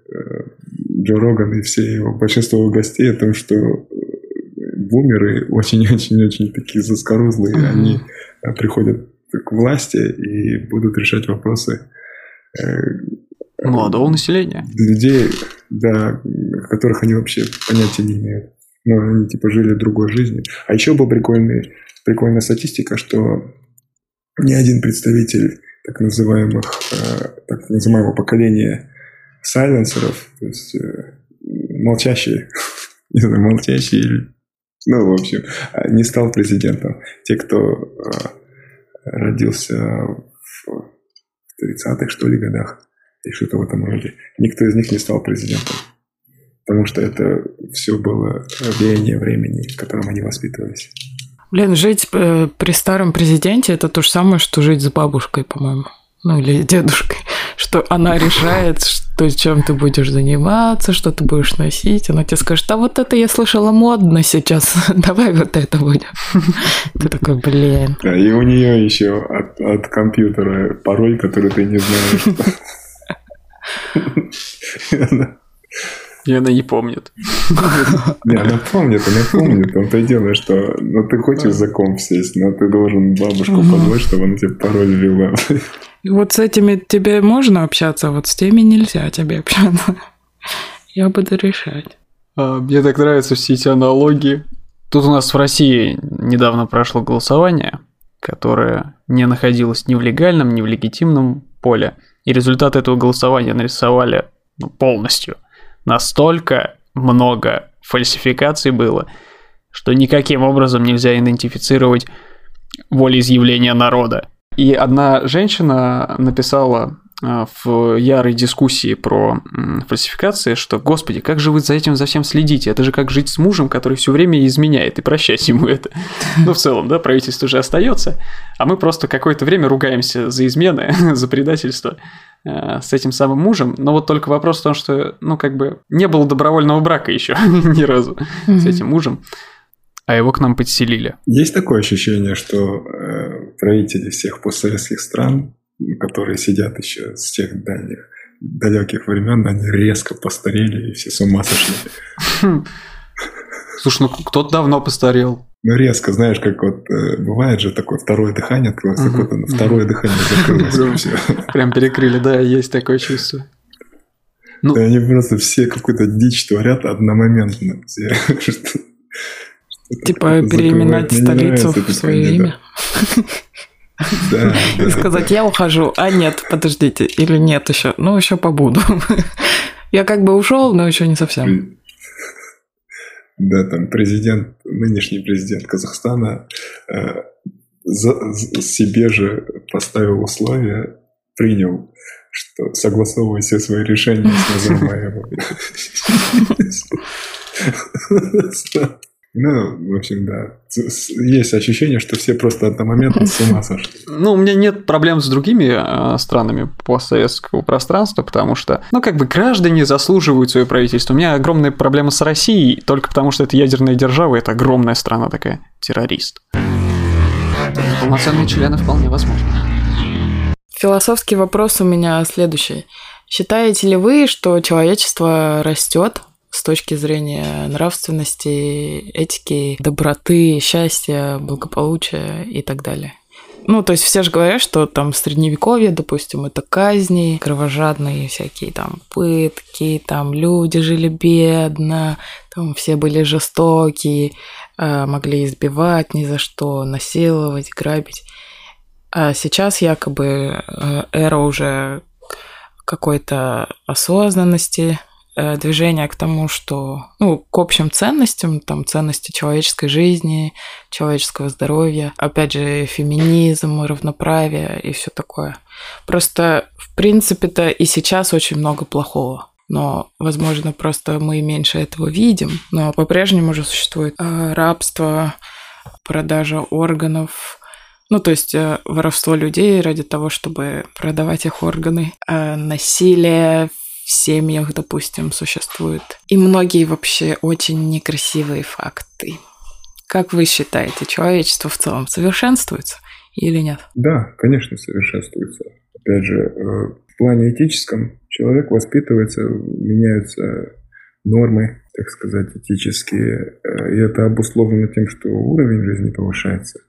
Джо Роган и все его, большинство гостей о том, что бумеры очень-очень-очень такие заскорузлые, mm-hmm. они приходят к власти и будут решать вопросы Молодого населения. Людей, да, которых они вообще понятия не имеют. Но они типа жили другой жизнью. А еще была прикольный, прикольная статистика, что ни один представитель так называемых, э, так называемого поколения сайленсеров, то есть э, молчащие, не знаю, молчащие, ну, в общем, не стал президентом. Те, кто э, родился в 30-х, что ли, годах, и что-то в этом роде. Никто из них не стал президентом. Потому что это все было влияние времени, в котором они воспитывались. Блин, жить э, при старом президенте это то же самое, что жить с бабушкой, по-моему. Ну, или дедушкой. Что она решает, то есть чем ты будешь заниматься, что ты будешь носить. Она тебе скажет, а вот это я слышала модно сейчас, давай вот это будем. Ты такой, блин. Да, и у нее еще от, от компьютера пароль, который ты не знаешь. И она не помнит. Не, она помнит, она помнит. Он то и дело, что ну ты хочешь за комп сесть, но ты должен бабушку позвать, чтобы она тебе пароль ввела. Вот с этими тебе можно общаться, а вот с теми нельзя тебе общаться. Я буду решать. А, мне так нравятся все эти аналогии. Тут у нас в России недавно прошло голосование, которое не находилось ни в легальном, ни в легитимном поле. И результаты этого голосования нарисовали ну, полностью. Настолько много фальсификаций было, что никаким образом нельзя идентифицировать волеизъявление народа. И одна женщина написала в ярой дискуссии про фальсификации, что, господи, как же вы за этим за всем следите? Это же как жить с мужем, который все время изменяет, и прощать ему это. Ну, в целом, да, правительство уже остается, а мы просто какое-то время ругаемся за измены, за предательство э, с этим самым мужем. Но вот только вопрос в том, что, ну, как бы, не было добровольного брака еще ни разу с этим мужем а его к нам подселили. Есть такое ощущение, что э, правители всех постсоветских стран которые сидят еще с тех дальних, далеких времен, они резко постарели и все с ума сошли. Слушай, ну кто-то давно постарел. Ну, резко, знаешь, как вот э, бывает же такое второе дыхание открылось, угу. так вот второе дыхание закрылось. Прям перекрыли, да, есть такое чувство. Ну, да, они просто все какую-то дичь творят одномоментно. Типа переименовать столицу в свое имя. Да, И сказать, я ухожу, а нет, подождите, или нет еще, ну еще побуду. Я как бы ушел, но еще не совсем. Да, там президент, нынешний президент Казахстана э, за, себе же поставил условия, принял, что согласовывая все свои решения с Назарбаевым. Ну, в общем, да. Есть ощущение, что все просто одномоментно с ума сошли. Ну, у меня нет проблем с другими э, странами постсоветского пространства, потому что, ну, как бы граждане заслуживают свое правительство. У меня огромная проблема с Россией, только потому что это ядерная держава, это огромная страна такая, террорист. Полноценные члены вполне возможно. Философский вопрос у меня следующий. Считаете ли вы, что человечество растет с точки зрения нравственности, этики, доброты, счастья, благополучия и так далее. Ну, то есть все же говорят, что там средневековье, допустим, это казни, кровожадные всякие там пытки, там люди жили бедно, там все были жестокие, а, могли избивать ни за что, насиловать, грабить. А сейчас якобы э, эра уже какой-то осознанности, Э, движение к тому, что, ну, к общим ценностям, там, ценности человеческой жизни, человеческого здоровья, опять же, феминизм, равноправие и все такое. Просто, в принципе-то, и сейчас очень много плохого. Но, возможно, просто мы меньше этого видим. Но по-прежнему же существует э, рабство, продажа органов, ну, то есть э, воровство людей ради того, чтобы продавать их органы, насилие, в семьях, допустим, существует. И многие вообще очень некрасивые факты. Как вы считаете, человечество в целом совершенствуется или нет? Да, конечно, совершенствуется. Опять же, э, в плане этическом человек воспитывается, меняются нормы, так сказать, этические. Э, и это обусловлено тем, что уровень жизни повышается.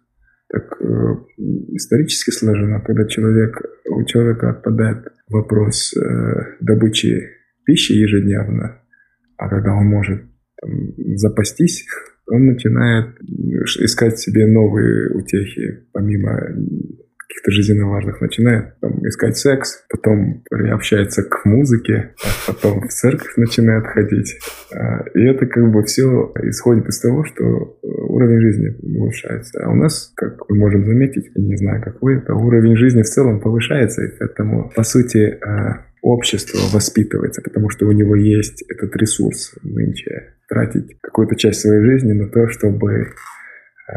Так э, исторически сложено, когда человек, у человека отпадает вопрос э, добычи пищи ежедневно, а когда он может там, запастись, он начинает искать себе новые утехи, помимо каких-то жизненно важных, начинает там, искать секс, потом приобщается к музыке, а потом в церковь начинает ходить. А, и это как бы все исходит из того, что э, уровень жизни повышается. А у нас, как мы можем заметить, я не знаю, как вы, это уровень жизни в целом повышается, и поэтому, по сути, а, общество воспитывается, потому что у него есть этот ресурс нынче тратить какую-то часть своей жизни на то, чтобы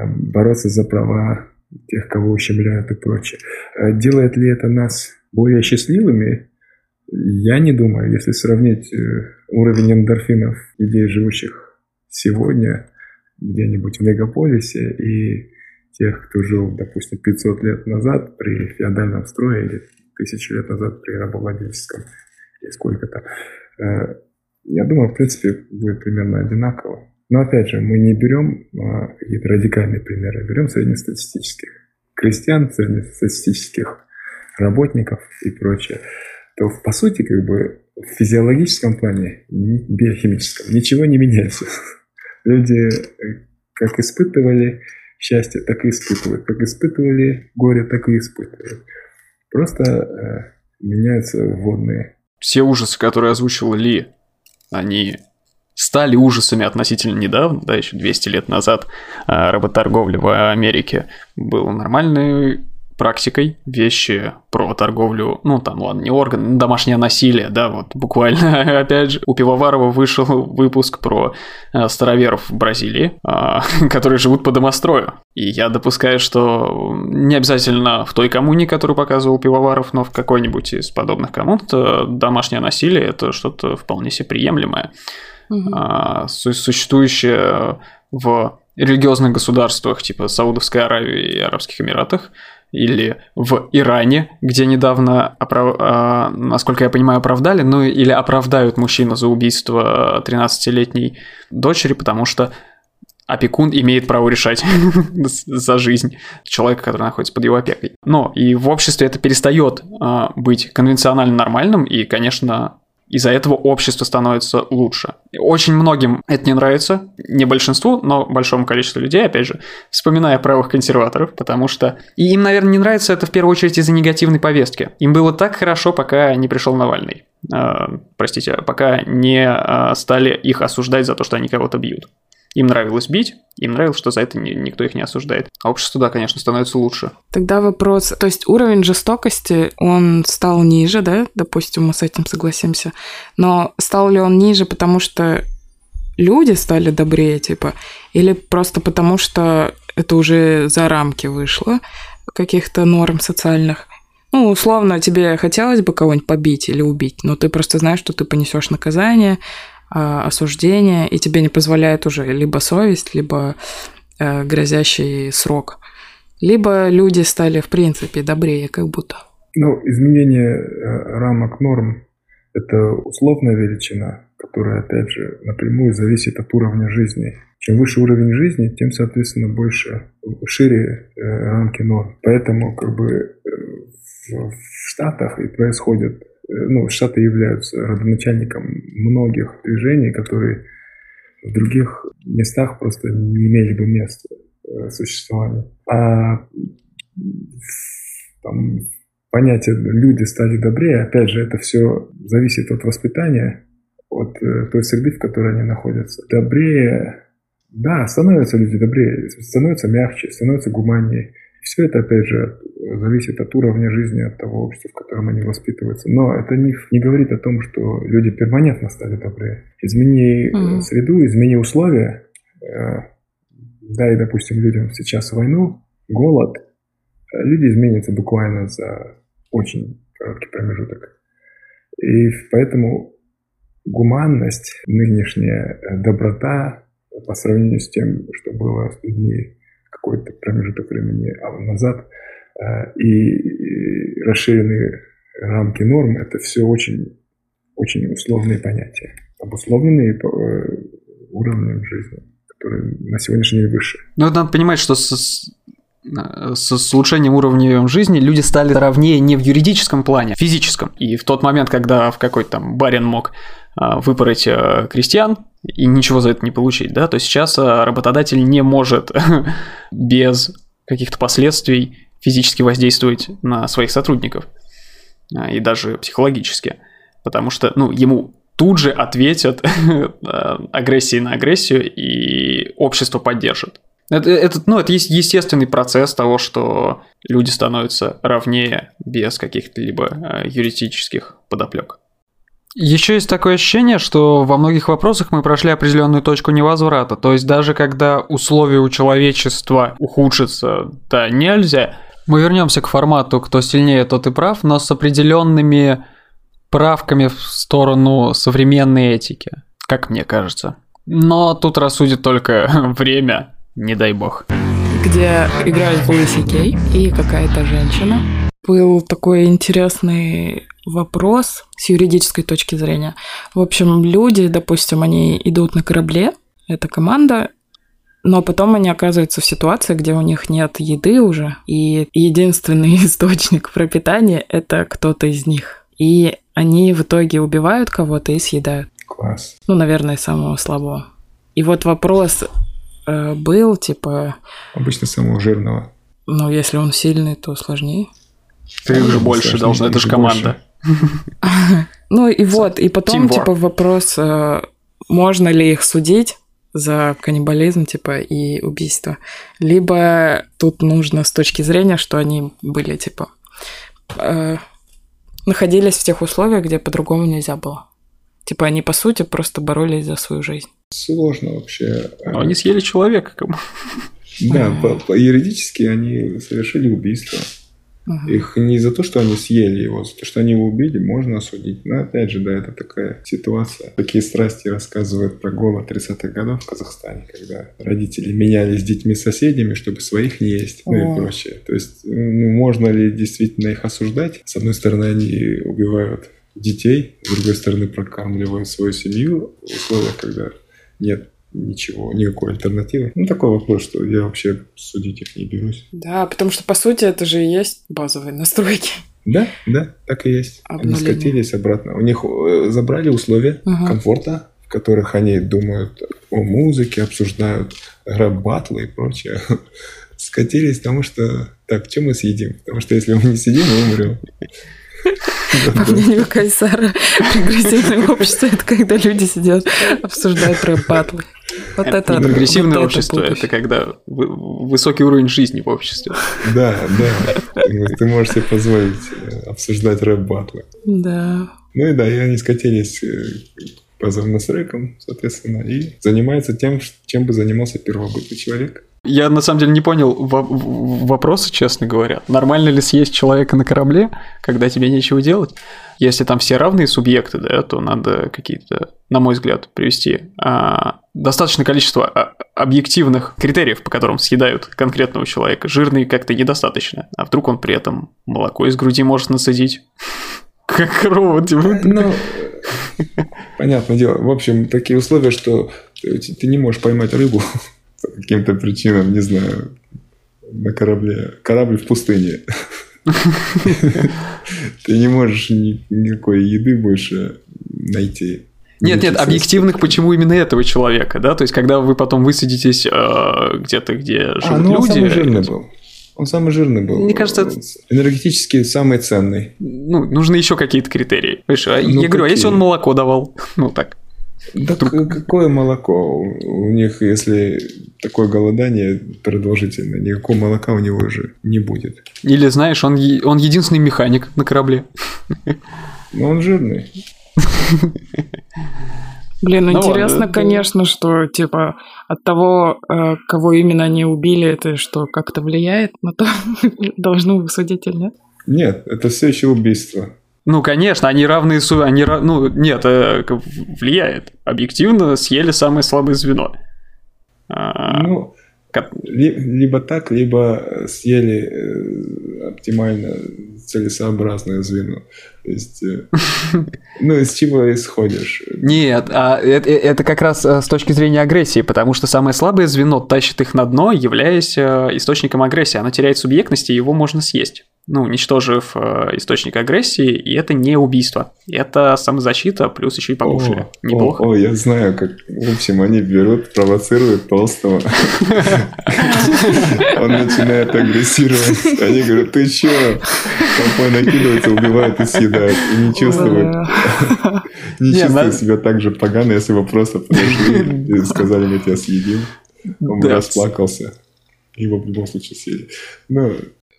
бороться за права тех, кого ущемляют и прочее. Э, делает ли это нас более счастливыми? я не думаю, если сравнить э, уровень эндорфинов людей, живущих сегодня где-нибудь в мегаполисе и тех, кто жил, допустим, 500 лет назад при феодальном строе или тысячу лет назад при рабовладельческом, и сколько-то. Э, я думаю, в принципе, будет примерно одинаково. Но опять же, мы не берем какие-то радикальные примеры, а берем среднестатистических крестьян, среднестатистических работников и прочее. То, по сути, как бы в физиологическом плане, биохимическом, ничего не меняется. Люди э, как испытывали счастье, так и испытывают. Как испытывали горе, так и испытывают. Просто э, меняются водные. Все ужасы, которые озвучил Ли, они стали ужасами относительно недавно, да, еще 200 лет назад а, работорговля в Америке была нормальной практикой, вещи про торговлю, ну там, ладно, не орган, домашнее насилие, да, вот буквально, опять же, у Пивоварова вышел выпуск про э, староверов в Бразилии, э, которые живут по домострою. И я допускаю, что не обязательно в той коммуне, которую показывал Пивоваров, но в какой-нибудь из подобных коммун, домашнее насилие – это что-то вполне себе приемлемое угу. существующее в религиозных государствах типа Саудовской Аравии и Арабских Эмиратах, или в Иране, где недавно, оправ... а, насколько я понимаю, оправдали, ну или оправдают мужчину за убийство 13-летней дочери, потому что опекун имеет право решать за жизнь человека, который находится под его опекой. Но и в обществе это перестает а, быть конвенционально нормальным, и, конечно, из-за этого общество становится лучше. Очень многим это не нравится, не большинству, но большому количеству людей, опять же, вспоминая правых консерваторов, потому что... И им, наверное, не нравится это в первую очередь из-за негативной повестки. Им было так хорошо, пока не пришел Навальный. Э, простите, пока не э, стали их осуждать за то, что они кого-то бьют. Им нравилось бить, им нравилось, что за это никто их не осуждает. А общество, да, конечно, становится лучше. Тогда вопрос, то есть уровень жестокости, он стал ниже, да, допустим, мы с этим согласимся, но стал ли он ниже, потому что люди стали добрее, типа, или просто потому что это уже за рамки вышло каких-то норм социальных? Ну, условно, тебе хотелось бы кого-нибудь побить или убить, но ты просто знаешь, что ты понесешь наказание, осуждение, и тебе не позволяет уже либо совесть, либо э, грозящий срок. Либо люди стали, в принципе, добрее, как будто. Ну, изменение э, рамок норм – это условная величина, которая, опять же, напрямую зависит от уровня жизни. Чем выше уровень жизни, тем, соответственно, больше, шире э, рамки норм. Поэтому, как бы, в, Штатах и происходит Э, ну, Штаты являются родоначальником многих движений, которые в других местах просто не имели бы места э, существования. А там, понятие «люди стали добрее», опять же, это все зависит от воспитания, от э, той среды, в которой они находятся. Добрее, да, становятся люди добрее, становятся мягче, становятся гуманнее. Все это, опять же, зависит от уровня жизни, от того общества, в котором они воспитываются. Но это не, не говорит о том, что люди перманентно стали добрее. Измени mm-hmm. среду, измени условия. Э, дай, допустим, людям сейчас войну, голод. Э, люди изменятся буквально за очень короткий промежуток. И поэтому гуманность, нынешняя доброта по сравнению с тем, что было с людьми какой-то промежуток времени назад, э, и расширенные рамки норм, это все очень, очень условные понятия, обусловленные э, уровнем жизни, который на сегодняшний день выше. Ну, надо понимать, что с, с, с улучшением уровня жизни люди стали равнее не в юридическом плане, а в физическом. И в тот момент, когда в какой-то там барин мог а, выпороть э, крестьян и ничего за это не получить, да, то сейчас э, работодатель не может без каких-то последствий физически воздействовать на своих сотрудников а, и даже психологически, потому что, ну, ему тут же ответят агрессией на агрессию и общество поддержит. Это, это, ну, это естественный процесс того, что люди становятся равнее без каких-то либо юридических подоплек. Еще есть такое ощущение, что во многих вопросах мы прошли определенную точку невозврата. То есть даже когда условия у человечества ухудшатся, да, нельзя. Мы вернемся к формату «кто сильнее, тот и прав», но с определенными правками в сторону современной этики, как мне кажется. Но тут рассудит только время, не дай бог. Где играет Луиси Кей и какая-то женщина. Был такой интересный вопрос с юридической точки зрения. В общем, люди, допустим, они идут на корабле, это команда, но потом они оказываются в ситуации, где у них нет еды уже, и единственный источник пропитания – это кто-то из них. И они в итоге убивают кого-то и съедают. Класс. Ну, наверное, самого слабого. И вот вопрос э, был, типа... Обычно самого жирного. Ну, если он сильный, то сложнее. Ты уже больше должна, это же команда. Ну и вот, и потом, типа, вопрос, э, можно ли их судить за каннибализм, типа, и убийство. Либо тут нужно с точки зрения, что они были, типа, э, находились в тех условиях, где по-другому нельзя было. Типа, они, по сути, просто боролись за свою жизнь. Сложно вообще. Но они съели человека. Кому. Да, по, по юридически они совершили убийство. Угу. Их не за то, что они съели его, за то, что они его убили, можно осудить. Но опять же, да, это такая ситуация. Такие страсти рассказывают про голод 30-х годов в Казахстане, когда родители менялись с детьми-соседями, чтобы своих не есть, ну О. и прочее. То есть, ну, можно ли действительно их осуждать? С одной стороны, они убивают детей, с другой стороны, прокармливают свою семью в условиях, когда нет ничего, никакой альтернативы. Ну, такой вопрос, что я вообще судить их не берусь. Да, потому что, по сути, это же и есть базовые настройки. Да, да, так и есть. Обнуление. Они скатились обратно. У них э, забрали условия угу. комфорта, в которых они думают о музыке, обсуждают рэп-батлы и прочее. Скатились, потому что так, что мы съедим? Потому что если мы не сидим, мы умрем. По мнению Кайсара, прогрессивное общество – это когда люди сидят, обсуждают рэп-батлы. Вот это, прогрессивное вот общество это, это когда высокий уровень жизни в обществе. Да, да. Ты можешь себе позволить э, обсуждать рэп-батлы. Да. Ну и да, и они скатились э, с рэком, соответственно, и занимается тем, чем бы занимался первобытный человек. Я на самом деле не понял вопроса, честно говоря. Нормально ли съесть человека на корабле, когда тебе нечего делать? Если там все равные субъекты, да, то надо какие-то, на мой взгляд, привести а, достаточное количество а, объективных критериев, по которым съедают конкретного человека. Жирный как-то недостаточно. А вдруг он при этом молоко из груди может насадить? Как робот. Ну, понятное дело. В общем, такие условия, что ты не можешь поймать рыбу по каким-то причинам, не знаю, на корабле. Корабль в пустыне. Ты не можешь никакой еды больше найти. Нет, нет, объективных, почему именно этого человека, да? То есть, когда вы потом высадитесь э, где-то, где а, живут а, ну, люди. Он самый жирный был. Он самый жирный был. Мне кажется, энергетически самый ценный. Ну, нужны еще какие-то критерии. Понимаешь, а ну, я говорю, а если он молоко давал? Ну так. Да Вдруг... какое молоко? У них, если такое голодание продолжительное, никакого молока у него уже не будет. Или, знаешь, он, он единственный механик на корабле. Но он жирный. Блин, ну, интересно, ладно, конечно, что типа от того, э, кого именно они убили, это что как-то влияет на то, должны судить или нет? Нет, это все еще убийство. Ну, конечно, они равные, они, ну, нет, э, влияет. Объективно съели самое слабое звено. А, ну, либо так, либо съели э, оптимально целесообразное звено. То есть, э, ну, из чего исходишь? Нет, а это, это как раз с точки зрения агрессии, потому что самое слабое звено тащит их на дно, являясь источником агрессии. Оно теряет субъектность, и его можно съесть ну, уничтожив э, источник агрессии, и это не убийство. Это самозащита, плюс еще и покушали. О, Неплохо. О, о, я знаю, как, в общем, они берут, провоцируют толстого. Он начинает агрессировать. Они говорят, ты че? Толпой накидывается, убивает и съедает. И не чувствует. Не чувствует себя так же погано, если бы просто подошли и сказали, мы тебя съедим. Он расплакался. Его в любом случае съели. Ну,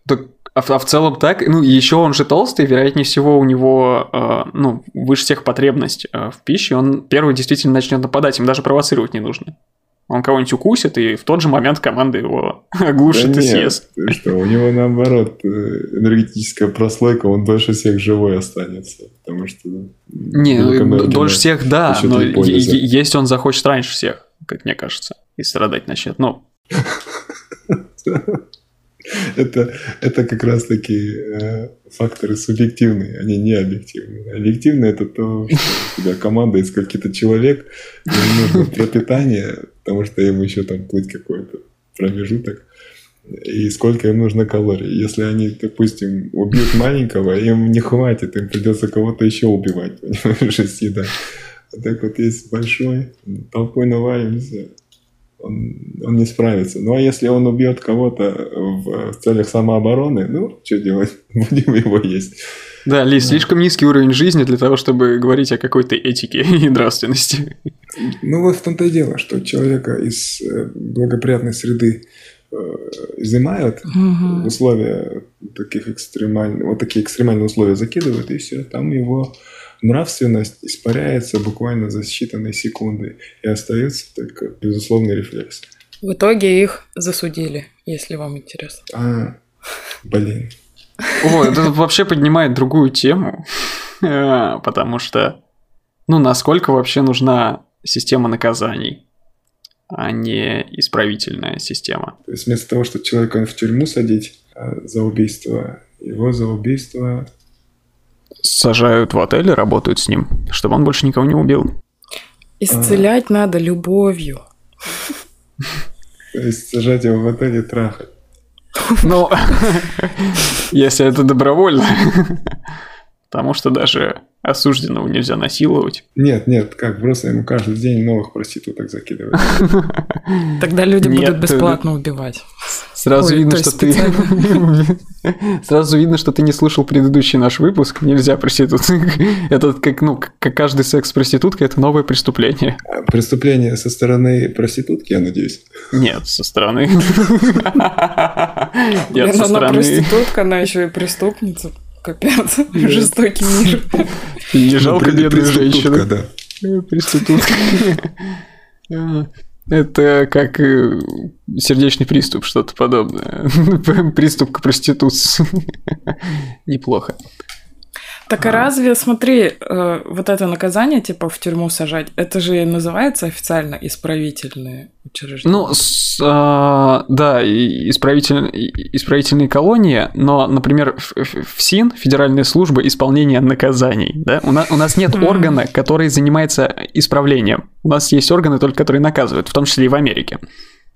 так а, а в целом так, ну, еще он же толстый, вероятнее всего у него, э, ну, выше всех потребность э, в пище, он первый действительно начнет нападать, им даже провоцировать не нужно. Он кого-нибудь укусит, и в тот же момент команда его оглушит Да и нет, съест. что, у него наоборот э, энергетическая прослойка, он дольше всех живой останется, потому что... Не, ну, глюконоргина дольше всех, да, но есть он захочет раньше всех, как мне кажется, и страдать начнет. Ну, Это, это как раз-таки э, факторы субъективные, они не объективные. Объективно это то, что у тебя команда из скольки-то человек, им нужно пропитание, потому что им еще там плыть какой-то промежуток, и сколько им нужно калорий. Если они, допустим, убьют маленького, им не хватит, им придется кого-то еще убивать, понимаешь, из еда. А так вот есть большой, толпой навалимся, он, он не справится. Ну а если он убьет кого-то в, в целях самообороны, ну, что делать? Будем его есть. да, Ли, слишком низкий уровень жизни для того, чтобы говорить о какой-то этике и нравственности. Ну вот в том-то и дело, что человека из э, благоприятной среды э, изымают, Мгм. условия таких экстремальных, вот такие экстремальные условия закидывают, и все, там его нравственность испаряется буквально за считанные секунды, и остается только безусловный рефлекс. В итоге их засудили, если вам интересно. А, блин. О, это вообще поднимает другую тему, потому что, ну, насколько вообще нужна система наказаний, а не исправительная система. То есть вместо того, чтобы человека в тюрьму садить а, за убийство, его за убийство Сажают в отеле, работают с ним, чтобы он больше никого не убил. Исцелять надо любовью. То есть сажать его в отель и трахать. Ну, если это добровольно. Потому что даже осужденного нельзя насиловать. Нет, нет, как, просто ему каждый день новых проституток закидывают. Тогда люди будут бесплатно убивать. Сразу Ой, видно, то что ты... Сразу видно, что ты не слушал предыдущий наш выпуск. Нельзя проституток. Это как, ну, как каждый секс с проституткой, это новое преступление. Преступление со стороны проститутки, я надеюсь. Нет, со стороны. Нет, со она стороны. проститутка, она еще и преступница. Капец, жестокий мир. Не жалко Ну, бедную преступка, женщину. да. Э, Проститутка. А, Это как э, сердечный приступ, что-то подобное. Приступ к проституции. Неплохо. Так а разве, смотри, э, вот это наказание, типа в тюрьму сажать, это же называется официально исправительные учреждения? Ну, с, а, да, исправитель- исправительные колонии, но, например, в, в- ФСИН, Федеральная служба исполнения наказаний, да, у, на- у нас нет органа, который занимается исправлением. У нас есть органы только, которые наказывают, в том числе и в Америке.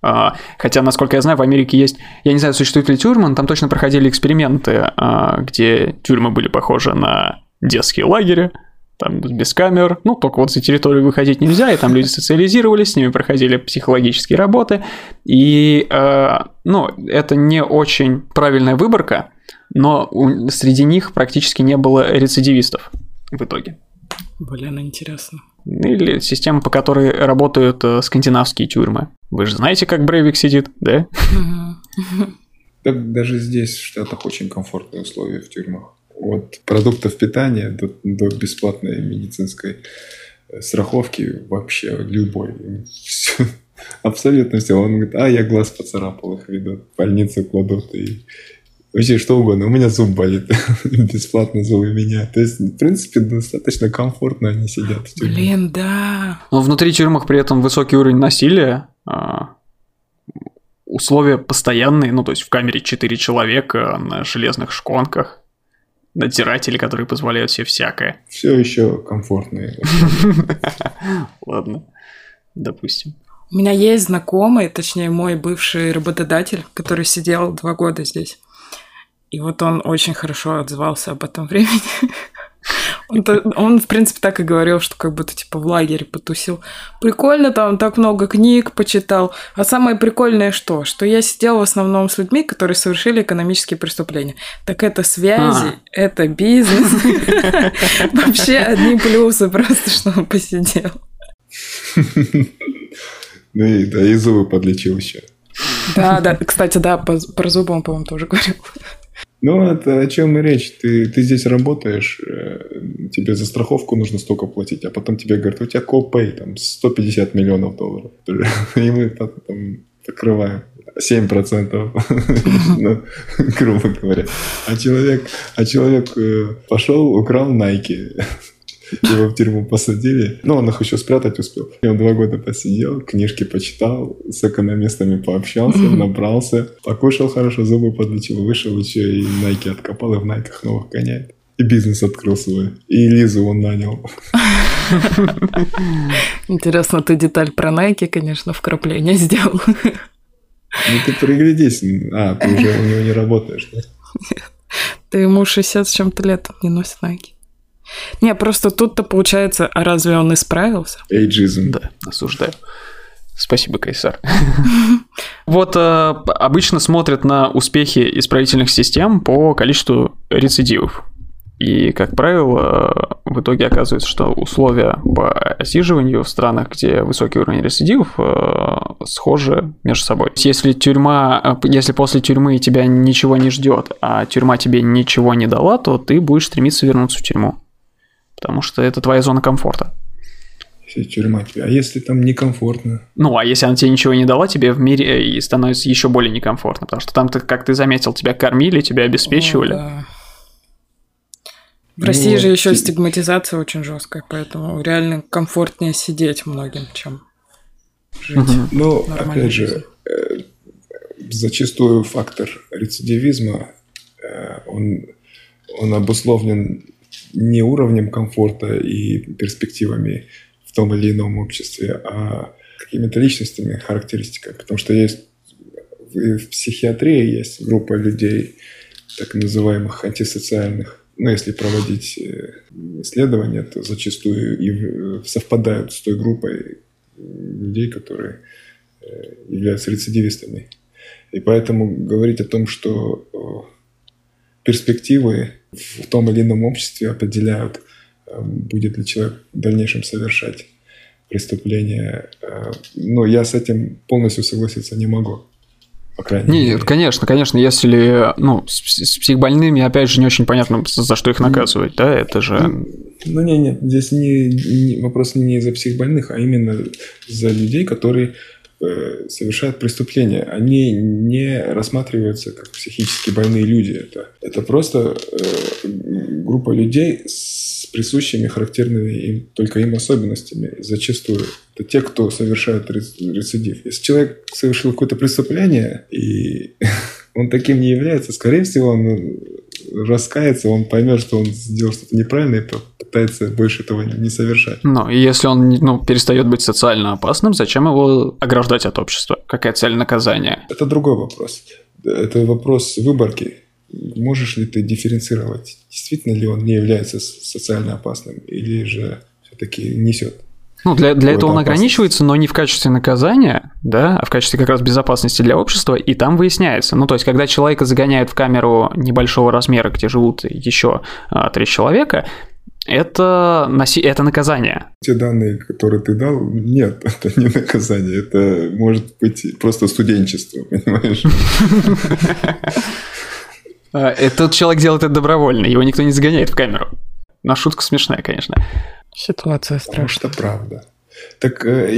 А, Хотя, насколько я знаю, в Америке есть, я не знаю, существуют ли тюрьмы, но там точно проходили эксперименты, а, где тюрьмы были похожи на детские лагеря, там без камер, ну, только вот за территорию выходить нельзя, и там люди социализировались, с ними проходили психологические работы, и, э, ну, это не очень правильная выборка, но среди них практически не было рецидивистов в итоге. Блин, интересно. Или система, по которой работают э, скандинавские тюрьмы. Вы же знаете, как Брейвик сидит, да? Да, даже здесь в Штатах очень комфортные условия в тюрьмах. От продуктов питания до, до бесплатной медицинской э, страховки вообще любой. Всё. Абсолютно все. Он говорит, а я глаз поцарапал, их ведут, в больницу кладут и вообще что угодно. У меня зуб болит, бесплатно зубы меняют. То есть, в принципе, достаточно комфортно они сидят. Блин, да. Но внутри тюрьмах при этом высокий уровень насилия, а, условия постоянные, ну, то есть в камере 4 человека на железных шконках, надзиратели, которые позволяют себе всякое. Все еще комфортные. Ладно, допустим. У меня есть знакомый, точнее, мой бывший работодатель, который сидел два года здесь. И вот он очень хорошо отзывался об этом времени. Он, он, в принципе, так и говорил, что как будто типа в лагере потусил. Прикольно, там так много книг почитал. А самое прикольное что? Что я сидел в основном с людьми, которые совершили экономические преступления. Так это связи, А. это бизнес. Вообще одни плюсы просто, что он посидел. Ну и, да, и зубы подлечил еще. Да, да. Кстати, да, про зубы он, по-моему, тоже говорил. Ну, это о чем и речь. Ты, ты здесь работаешь, э, тебе за страховку нужно столько платить, а потом тебе говорят, у тебя колпей, там, 150 миллионов долларов. И мы там покрываем 7%, ну, грубо говоря. А человек, а человек э, пошел, украл Nike, его в тюрьму посадили. Ну, он их еще спрятать успел. И он два года посидел, книжки почитал, с экономистами пообщался, набрался, покушал хорошо, зубы подлечил, вышел еще и Nike откопал, и в Найках новых гоняет. И бизнес открыл свой. И Лизу он нанял. Интересно, ты деталь про Nike, конечно, вкрапление сделал. Ну ты приглядись. А, ты уже у него не работаешь, да? Ты ему 60 с чем-то лет не носит Nike. Не, просто тут-то получается, а разве он исправился? Эйджизм. Да, осуждаю. Спасибо, Кайсар. Вот э, обычно смотрят на успехи исправительных систем по количеству рецидивов. И, как правило, в итоге оказывается, что условия по осиживанию в странах, где высокий уровень рецидивов, э, схожи между собой. Если тюрьма, э, если после тюрьмы тебя ничего не ждет, а тюрьма тебе ничего не дала, то ты будешь стремиться вернуться в тюрьму. Потому что это твоя зона комфорта. Если тюрьма тебе. А если там некомфортно? Ну, а если она тебе ничего не дала, тебе в мире э, и становится еще более некомфортно. Потому что там, как ты заметил, тебя кормили, тебя обеспечивали. О, да. В России вот. же еще стигматизация очень жесткая, поэтому реально комфортнее сидеть многим, чем жить. Угу. Ну, опять же, э, зачастую фактор рецидивизма, э, он, он обусловлен не уровнем комфорта и перспективами в том или ином обществе, а какими-то личностными характеристиками. Потому что есть в психиатрии есть группа людей, так называемых антисоциальных, ну, если проводить э, исследования, то зачастую и совпадают с той группой людей, которые э, являются рецидивистами. И поэтому говорить о том, что перспективы в том или ином обществе определяют, э, будет ли человек в дальнейшем совершать преступление. Но я с этим полностью согласиться не могу по крайней Нет, мере. конечно, конечно, если, ну, с, с психбольными, опять же, не очень понятно, за что их наказывать, да, это же... Ну, ну не, нет, здесь не, не, вопрос не за психбольных, а именно за людей, которые э, совершают преступления. Они не рассматриваются как психически больные люди. Это, это просто э, группа людей с присущими, характерными им, только им особенностями. Зачастую это те, кто совершает рецидив. Если человек совершил какое-то преступление, и он таким не является, скорее всего, он раскается, он поймет, что он сделал что-то неправильное и попытается больше этого не совершать. Ну, и если он ну, перестает быть социально опасным, зачем его ограждать от общества? Какая цель наказания? Это другой вопрос. Это вопрос выборки можешь ли ты дифференцировать, действительно ли он не является социально опасным или же все-таки несет? Ну, для, для этого он опасность. ограничивается, но не в качестве наказания, да, а в качестве как раз безопасности для общества, и там выясняется. Ну, то есть, когда человека загоняют в камеру небольшого размера, где живут еще а, три человека, это, носи... это наказание. Те данные, которые ты дал, нет, это не наказание, это может быть просто студенчество, понимаешь? А, Этот человек делает это добровольно, его никто не загоняет в камеру. Но шутка смешная, конечно. Ситуация страшная. Может, это правда. Так э,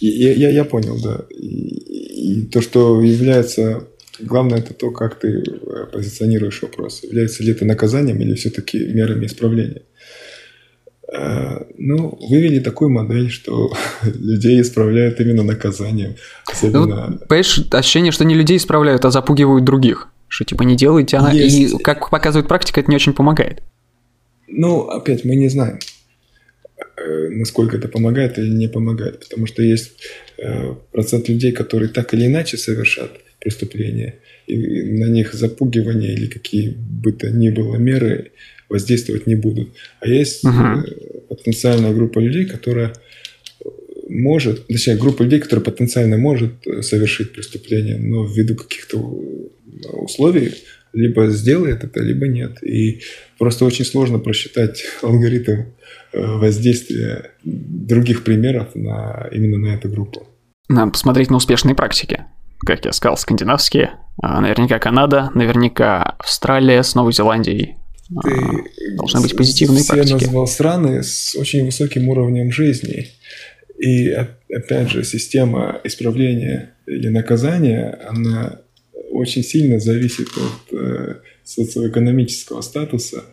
я, я, я понял, да. И, и то, что является... Главное, это то, как ты э, позиционируешь вопрос. Является ли это наказанием или все-таки мерами исправления. Э, ну, вывели такую модель, что людей исправляют именно наказанием. Особенно... Ну, понимаешь, ощущение, что не людей исправляют, а запугивают других. Что типа не делайте, она... Есть. и как показывает практика, это не очень помогает. Ну, опять, мы не знаем, э, насколько это помогает или не помогает, потому что есть э, процент людей, которые так или иначе совершат преступления, и на них запугивание или какие бы то ни было меры воздействовать не будут. А есть угу. потенциальная группа людей, которая может, точнее, группа людей, которая потенциально может совершить преступление, но ввиду каких-то условий либо сделает это, либо нет. И просто очень сложно просчитать алгоритм э, воздействия других примеров на, именно на эту группу. Надо посмотреть на успешные практики. как я сказал, скандинавские. А, наверняка Канада, наверняка Австралия с Новой Зеландией. Ты А, должны быть позитивные все практики. назвал страны с очень высоким уровнем жизни. И оп- опять же, система исправления или наказания, она очень сильно зависит от э, социоэкономического статуса.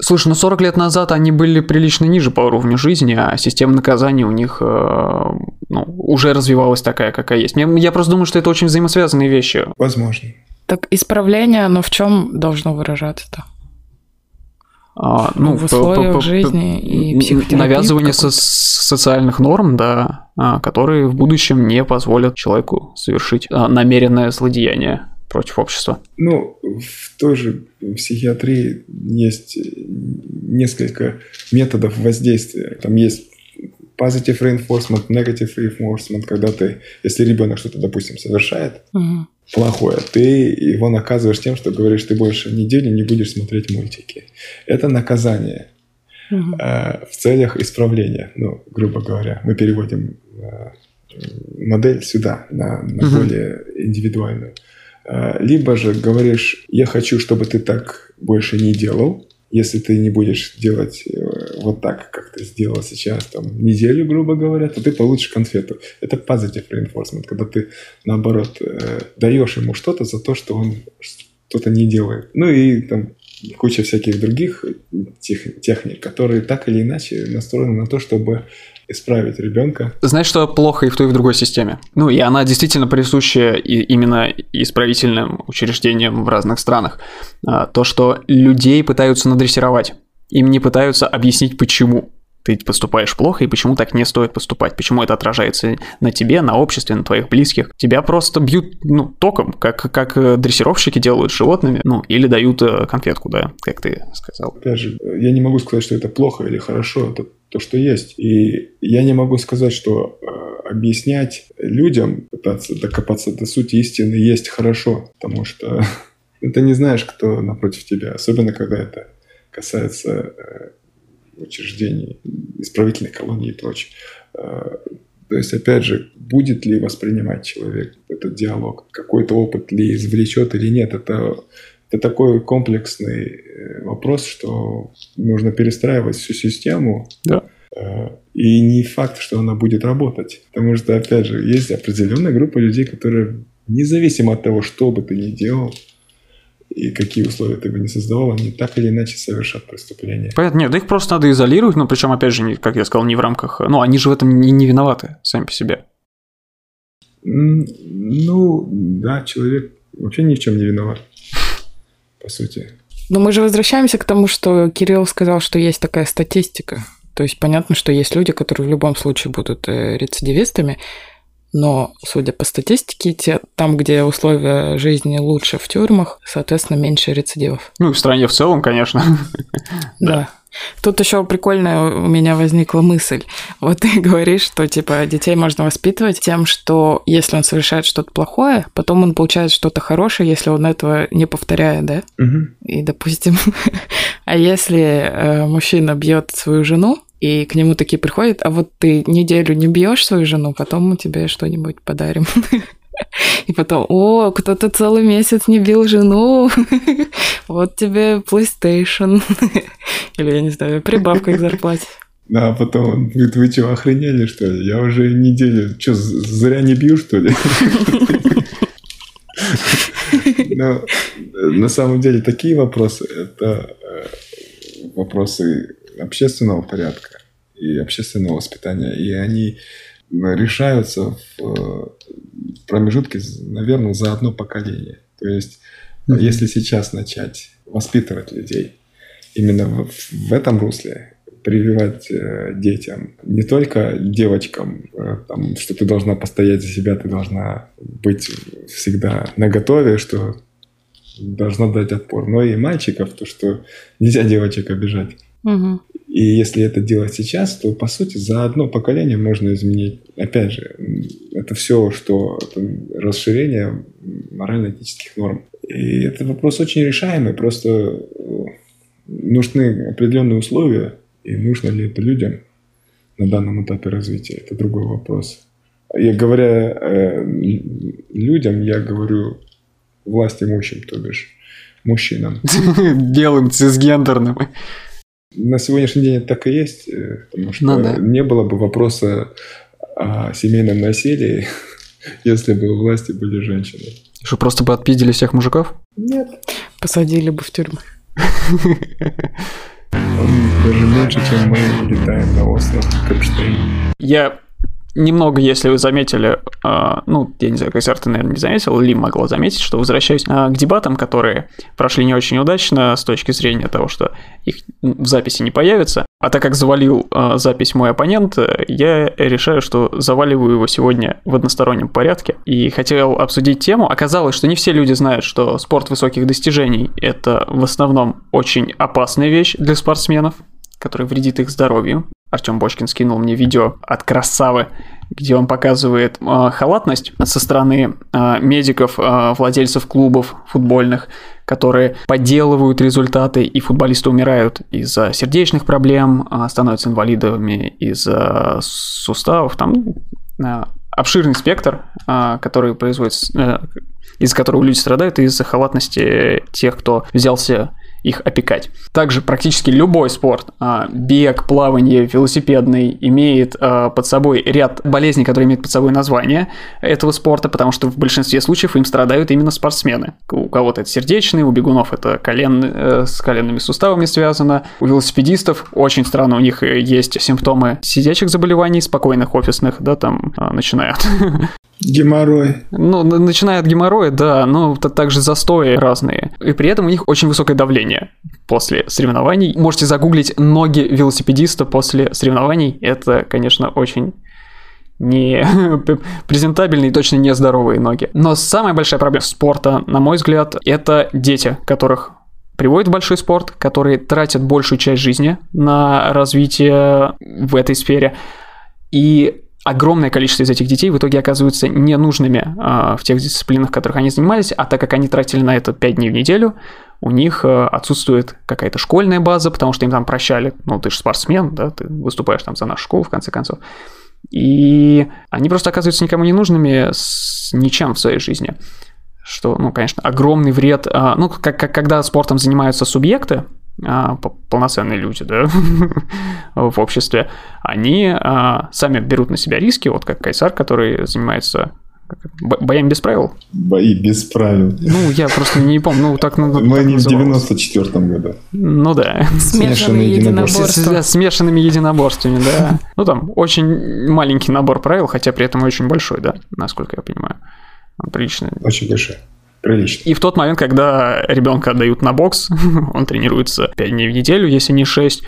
Слушай, ну 40 лет назад они были прилично ниже по уровню жизни, а система наказаний у них э, ну, уже развивалась такая, какая есть. Мне- я просто думаю, что это очень взаимосвязанные вещи. Возможно. Так исправление, оно в чем должно выражаться-то? А, ну, в условиях п- п- жизни и психотерапии Навязывание со- социальных норм, да, а, которые в будущем не позволят человеку совершить а, намеренное злодеяние против общества. Ну, в той же психиатрии есть несколько методов воздействия. Там есть positive reinforcement, negative reinforcement, когда ты, если ребенок что-то, допустим, совершает Мгм. Плохое, ты его наказываешь тем, что говоришь, ты больше недели не будешь смотреть мультики. Это наказание Мгм. э, в целях исправления. Ну, грубо говоря, мы переводим э, модель сюда, на, на Мгм. более индивидуальную. Э, Либо же говоришь, я хочу, чтобы ты так больше не делал. Если ты не будешь делать э, вот так, как ты сделал сейчас, там, неделю, грубо говоря, то ты получишь конфету. Это positive reinforcement, когда ты, наоборот, э, даешь ему что-то за то, что он что-то не делает. Ну и там куча всяких других тех- техник, которые так или иначе настроены на то, чтобы исправить ребенка. Знаешь, что плохо и в той, и в другой системе? Ну, и она действительно присуща и именно исправительным учреждениям в разных странах. А, То, что людей пытаются надрессировать. Им не пытаются объяснить, почему ты поступаешь плохо и почему так не стоит поступать, почему это отражается на тебе, на обществе, на твоих близких. Тебя просто бьют, ну, током, как, как э, дрессировщики делают с животными, ну, или дают э, конфетку, да, как ты сказал. Опять же, я не могу сказать, что это плохо или хорошо, это то, что есть. И я не могу сказать, что э, объяснять людям, пытаться докопаться до сути истины есть хорошо, потому что ты не знаешь, кто напротив тебя, особенно когда это касается э, учреждений, исправительных колоний и прочее. Э, То есть, опять же, будет ли воспринимать человек этот диалог, какой-то опыт ли извлечет или нет, это, это такой комплексный э, вопрос, что нужно перестраивать всю систему. Да. Э, И не факт, что она будет работать. Потому что, опять же, есть определенная группа людей, которые, независимо от того, что бы ты ни делал, и какие условия ты бы не создавал, они так или иначе совершат преступление. Понятно, нет, да их просто надо изолировать, но причем, опять же, как я сказал, не в рамках... Ну, они же в этом не, не виноваты сами по себе. Ну, да, человек вообще ни в чем не виноват, по сути. Но мы же возвращаемся к тому, что Кирилл сказал, что есть такая статистика. То есть понятно, что есть люди, которые в любом случае будут э, рецидивистами, но, судя по статистике, те, там, где условия жизни лучше в тюрьмах, соответственно, меньше рецидивов. Ну, и в стране в целом, конечно. Да. Тут еще прикольная у меня возникла мысль. Вот ты говоришь, что типа детей можно воспитывать тем, что если он совершает что-то плохое, потом он получает что-то хорошее, если он этого не повторяет, да? Мгм. И, допустим, а если э, мужчина бьет свою жену, и к нему такие приходят, а вот ты неделю не бьешь свою жену, потом мы тебе что-нибудь подарим. И потом, о, кто-то целый месяц не бил жену, вот тебе PlayStation. Или, я не знаю, прибавка к зарплате. Да, а потом он говорит, вы что, охренели, что ли? Я уже неделю, что, зря не бью, что ли? Но э, на самом деле такие вопросы, это э, вопросы общественного порядка и общественного воспитания, и они решаются в э, промежутке, наверное, за одно поколение. То есть, Мгм. если сейчас начать воспитывать людей именно в, в этом русле, прививать э, детям, не только девочкам, э, там, что ты должна постоять за себя, ты должна быть всегда наготове, что должна дать отпор, но и мальчиков, то, что нельзя девочек обижать. Мгм. И если это делать сейчас, то, по сути, за одно поколение можно изменить. Опять же, это все, что это расширение морально-этических норм. И это вопрос очень решаемый. Просто э, нужны определенные условия, и нужно ли это людям на данном этапе развития. Это другой вопрос. Я говоря э, людям, я говорю власть имущим, то бишь мужчинам. Белым, цисгендерным. На сегодняшний день это так и есть, э, потому что ну, да. не было бы вопроса о семейном насилии, если бы у власти были женщины. Что, просто бы отпиздили всех мужиков? Нет. Посадили бы в тюрьму. Даже меньше, чем мы летаем на остров Капштейн. Я немного, если вы заметили, э, ну, я не знаю, ты, наверное, не заметил, Ли могла заметить, что возвращаюсь э, к дебатам, которые прошли не очень удачно с точки зрения того, что их в записи не появится. А так как завалил э, запись мой оппонент, я решаю, что заваливаю его сегодня в одностороннем порядке. И хотел обсудить тему. Оказалось, что не все люди знают, что спорт высоких достижений – это в основном очень опасная вещь для спортсменов который вредит их здоровью. Артем Бочкин скинул мне видео от красавы, где он показывает э, халатность со стороны э, медиков, э, владельцев клубов футбольных, которые подделывают результаты, и футболисты умирают из-за сердечных проблем, э, становятся инвалидами из-за суставов. Там э, обширный спектр, э, который производится, э, из-за которого люди страдают из-за халатности тех, кто взялся их опекать. Также практически любой спорт, а, бег, плавание, велосипедный, имеет а, под собой ряд болезней, которые имеют под собой название этого спорта, потому что в большинстве случаев им страдают именно спортсмены. У кого-то это сердечный, у бегунов это колен, э, с коленными суставами связано, у велосипедистов очень странно, у них есть симптомы сидячих заболеваний, спокойных офисных, да, там а, начинают Геморрой. Ну, начиная от геморроя, да, но также застои разные. И при этом у них очень высокое давление после соревнований. Можете загуглить ноги велосипедиста после соревнований. Это, конечно, очень не презентабельные точно не здоровые ноги. Но самая большая проблема спорта, на мой взгляд, это дети, которых приводят в большой спорт, которые тратят большую часть жизни на развитие в этой сфере. И огромное количество из этих детей в итоге оказываются ненужными э, в тех дисциплинах, в которых они занимались, а так как они тратили на это 5 дней в неделю, у них э, отсутствует какая-то школьная база, потому что им там прощали, ну, ты же спортсмен, да, ты выступаешь там за нашу школу, в конце концов. И они просто оказываются никому не нужными с ничем в своей жизни. Что, ну, конечно, огромный вред. Э, ну, как, как, когда спортом занимаются субъекты, а, полноценные люди да, в обществе, они а, сами берут на себя риски, вот как Кайсар, который занимается боями без правил. Бои без правил. Ну, я просто не помню. Ну, так, ну, Мы так не в 94-м году. Ну да. Смешанные единоборства. С, смешанными единоборствами, да. Ну, там очень маленький набор правил, хотя при этом очень большой, да, насколько я понимаю. Он приличный. Очень большой прилично. И в тот момент, когда ребенка отдают на бокс, он тренируется 5 дней в неделю, если не 6,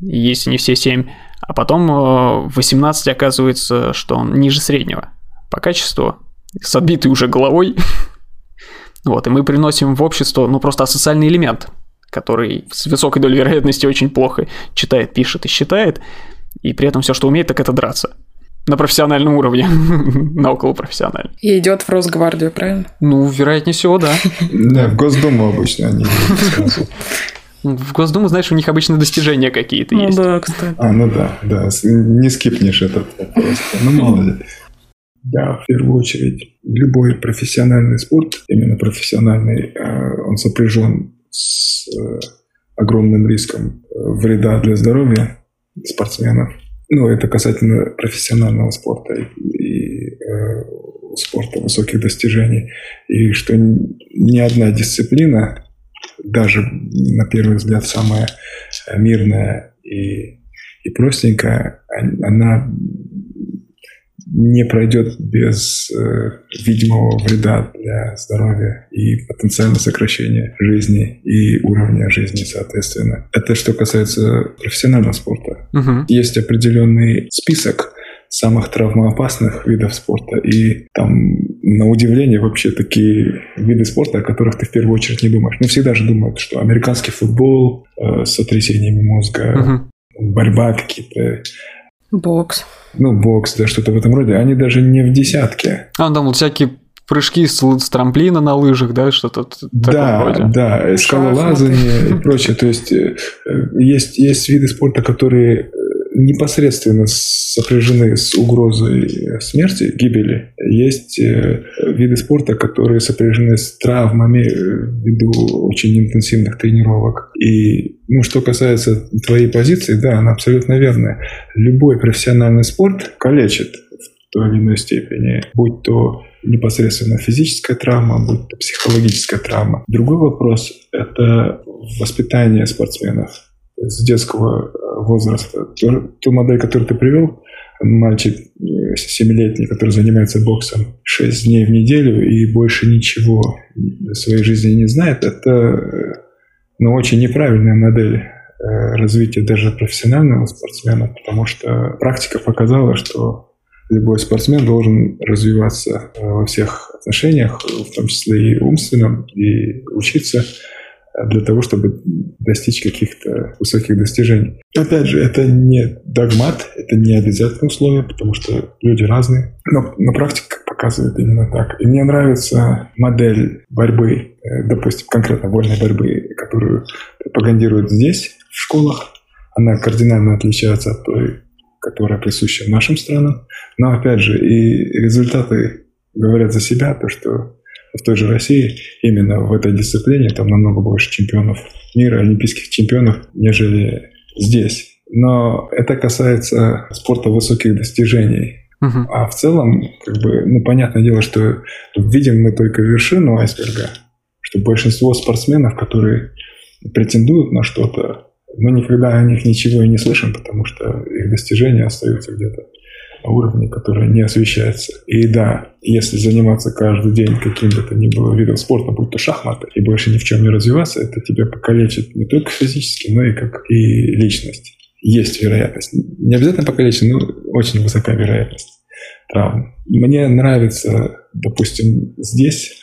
если не все 7, а потом э, в 18 оказывается, что он ниже среднего по качеству, с отбитой уже головой. вот, и мы приносим в общество, ну, просто асоциальный элемент, который с высокой долей вероятности очень плохо читает, пишет и считает, и при этом все, что умеет, так это драться на профессиональном уровне, на околопрофессиональном. И идет в Росгвардию, правильно? Ну, вероятнее всего, да. Да, в Госдуму обычно они в Госдуму, знаешь, у них обычно достижения какие-то есть. Ну да, кстати. А, ну да, да. Не скипнешь этот вопрос. Ну, мало ли. Да, в первую очередь, любой профессиональный спорт, именно профессиональный, а, он сопряжен с э, огромным риском вреда для здоровья спортсменов, ну, это касательно профессионального спорта и, и э, спорта высоких достижений. И что ни одна дисциплина, даже на первый взгляд самая мирная и, и простенькая, она не пройдет без э, видимого вреда для здоровья и потенциально сокращения жизни и уровня жизни, соответственно. Это что касается профессионального спорта. Угу. Есть определенный список самых травмоопасных видов спорта. И там, на удивление, вообще такие виды спорта, о которых ты в первую очередь не думаешь. Ну, всегда же думают, что американский футбол э, с сотрясениями мозга, угу. борьба какие-то. Бокс ну, бокс, да, что-то в этом роде, они даже не в десятке. А, там вот всякие прыжки с, с трамплина на лыжах, да, что-то Да, вроде. да, скалолазание и прочее. То есть, э, есть, есть виды спорта, которые непосредственно сопряжены с угрозой смерти, гибели. Есть э, виды спорта, которые сопряжены с травмами э, ввиду очень интенсивных тренировок. И ну, что касается твоей позиции, да, она абсолютно верная. Любой профессиональный спорт калечит в той или иной степени, будь то непосредственно физическая травма, будь то психологическая травма. Другой вопрос – это воспитание спортсменов с детского э, возраста. Ту, ту модель, которую ты привел, мальчик 7-летний, э, который занимается боксом 6 дней в неделю и больше ничего в своей жизни не знает, это э, ну, очень неправильная модель развития даже профессионального спортсмена, потому что практика показала, что любой спортсмен должен развиваться во всех отношениях, в том числе и умственном, и учиться для того, чтобы достичь каких-то высоких достижений. Опять же, это не догмат, это не обязательное условие, потому что люди разные, но, но практика показывает именно так. И мне нравится модель борьбы, э, допустим, конкретно вольной борьбы, которую пропагандируют здесь, в школах. Она кардинально отличается от той, которая присуща нашим странам. Но, опять же, и результаты говорят за себя, то, что в той же России именно в этой дисциплине там намного больше чемпионов мира, олимпийских чемпионов, нежели здесь. Но это касается спорта высоких достижений. Uh-huh. А в целом, как бы, ну, понятное дело, что видим мы только вершину айсберга, что большинство спортсменов, которые претендуют на что-то, мы никогда о них ничего и не слышим, потому что их достижения остаются где-то уровне, который не освещается. И да, если заниматься каждый день каким бы то ни было видом спорта, будь то шахматы, и больше ни в чем не развиваться, это тебя покалечит не только физически, но и как и личность. Есть вероятность. Не обязательно покалечить, но очень высока вероятность травм. Мне нравится, допустим, здесь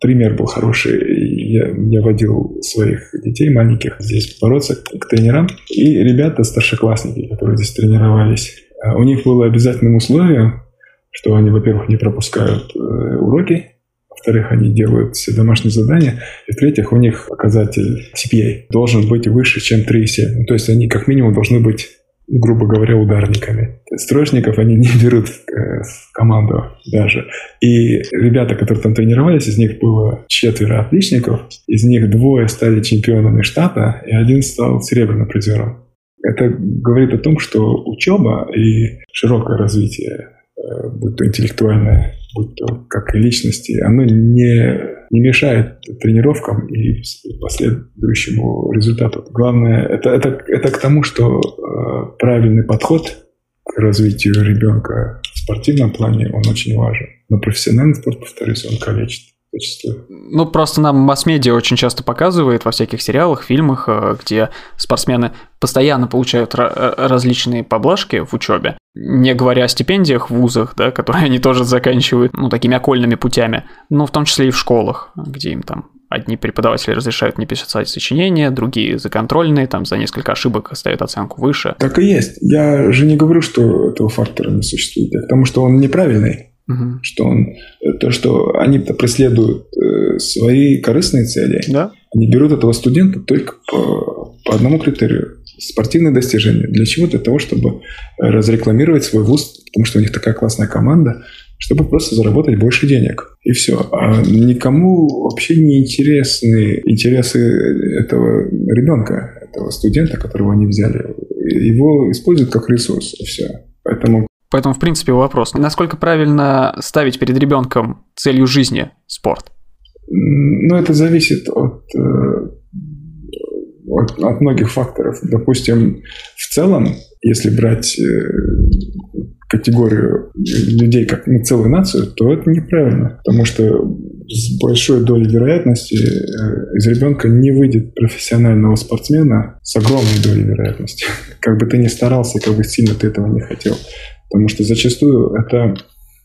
пример был хороший. Я, я водил своих детей маленьких здесь бороться к тренерам. И ребята, старшеклассники, которые здесь тренировались, у них было обязательным условием, что они, во-первых, не пропускают э, уроки, во-вторых, они делают все домашние задания, и в-третьих, у них показатель CPA должен быть выше, чем 3,7. То есть они как минимум должны быть грубо говоря, ударниками. Строечников они не берут э, в команду даже. И ребята, которые там тренировались, из них было четверо отличников, из них двое стали чемпионами штата, и один стал серебряным призером. Это говорит о том, что учеба и широкое развитие, э, будь то интеллектуальное, будь то как и личности, оно не, не мешает тренировкам и последующему результату. Главное, это, это, это к тому, что э, правильный подход к развитию ребенка в спортивном плане, он очень важен. Но профессиональный спорт, повторюсь, он калечит зачастую. Ну, просто нам масс-медиа очень часто показывает во всяких сериалах, фильмах, э, где спортсмены постоянно получают э, различные поблажки в учебе, не говоря о стипендиях в вузах, да, которые они тоже заканчивают, ну, такими окольными путями, но в том числе и в школах, где им там Одни преподаватели разрешают не писать сочинения, другие за контрольные, там за несколько ошибок ставят оценку выше. Так и есть. Я же не говорю, что этого фактора не существует, потому что он неправильный. Угу. Что он, то, что они преследуют э, свои корыстные цели, да? они берут этого студента только по, по одному критерию спортивные достижения. Для чего? Для того, чтобы разрекламировать свой вуз, потому что у них такая классная команда, чтобы просто заработать больше денег. И все. А никому вообще не интересны интересы этого ребенка, этого студента, которого они взяли. Его используют как ресурс, и все. Поэтому Поэтому, в принципе, вопрос, насколько правильно ставить перед ребенком целью жизни спорт? Ну, это зависит от, э, от, от многих факторов. Допустим, в целом, если брать э, категорию людей как ну, целую нацию, то это неправильно, потому что с большой долей вероятности э, из ребенка не выйдет профессионального спортсмена с огромной долей вероятности. Как бы ты ни старался, как бы сильно ты этого не хотел. Потому что зачастую это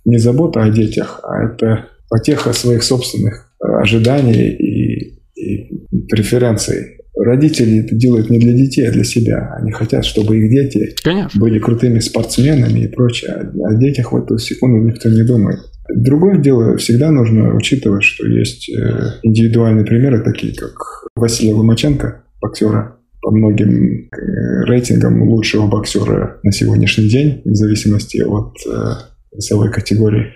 не забота о детях, а это потеха своих собственных э, ожиданий и, и преференций. Родители это делают не для детей, а для себя. Они хотят, чтобы их дети Конечно. были крутыми спортсменами и прочее. О детях в эту секунду никто не думает. Другое дело, всегда нужно учитывать, что есть э, индивидуальные примеры, такие как Василий Ломаченко, боксера, по многим э, рейтингам лучшего боксера на сегодняшний день, в зависимости от э, весовой категории.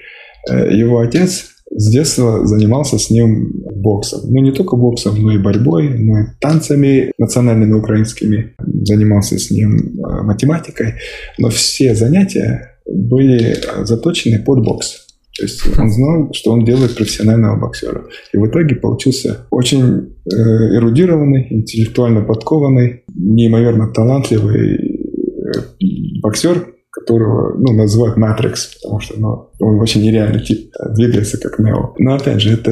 Э, его отец с детства занимался с ним боксом. Ну, не только боксом, но и борьбой, но и танцами национальными украинскими. Занимался с ним э, математикой. Но все занятия были заточены под бокс. То есть он знал, что он делает профессионального боксера. И в итоге получился очень э, эрудированный, интеллектуально подкованный, неимоверно талантливый э, боксер, которого ну, называют Матрикс, потому что ну, он очень нереальный тип, э, двигается как Нео. Но опять же, это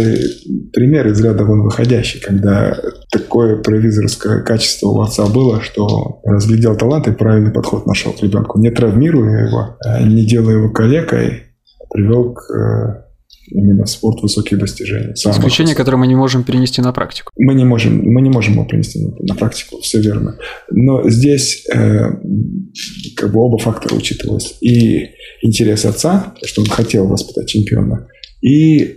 пример из ряда вон выходящий, когда такое провизорское качество у отца было, что разглядел талант и правильный подход нашел к ребенку, не травмируя его, не делая его калекой, привел к э, именно спорт высоких достижений. Исключение, которое мы не можем перенести на практику. Мы не можем, мы не можем его перенести на, на практику, все верно. Но здесь э, как бы оба фактора учитывались. И интерес отца, что он хотел воспитать чемпиона, и э,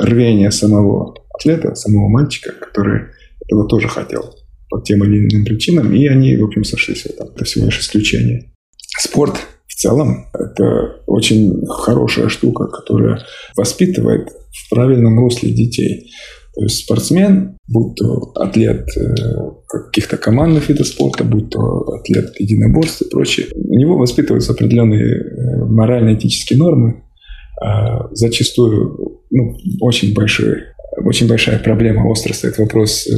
рвение самого атлета, самого мальчика, который этого тоже хотел по тем или иным причинам, и они, в общем, сошлись в этом. Это всего лишь исключение. Спорт в целом это очень хорошая штука, которая воспитывает в правильном русле детей. То есть спортсмен, будь то атлет э, каких-то командных видов спорта, будь то атлет единоборств и прочее, у него воспитываются определенные э, морально-этические нормы, а зачастую ну, очень, большой, очень большая проблема, остро стоит вопрос э,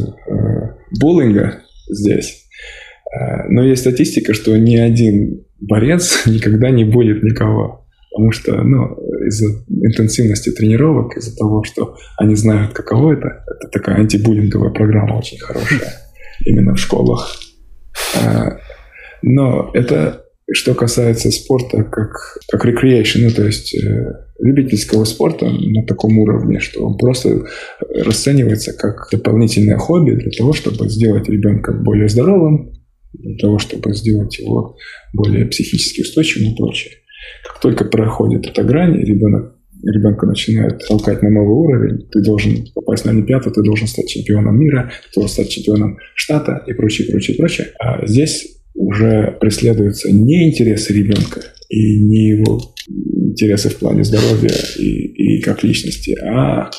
буллинга здесь. Но есть статистика, что ни один борец никогда не болит никого. Потому что ну, из-за интенсивности тренировок, из-за того, что они знают, каково это, это такая антибуллинговая программа очень хорошая именно в школах. А, но это что касается спорта как, как recreation, ну, то есть э, любительского спорта на таком уровне, что он просто расценивается как дополнительное хобби для того, чтобы сделать ребенка более здоровым, для того, чтобы сделать его более психически устойчивым и прочее. Как только проходит эта грань, ребенок ребенка начинает толкать на новый уровень, ты должен попасть на Олимпиаду, ты должен стать чемпионом мира, ты должен стать чемпионом штата и прочее, прочее, прочее. А здесь уже преследуются не интересы ребенка и не его интересы в плане здоровья и, и как личности, а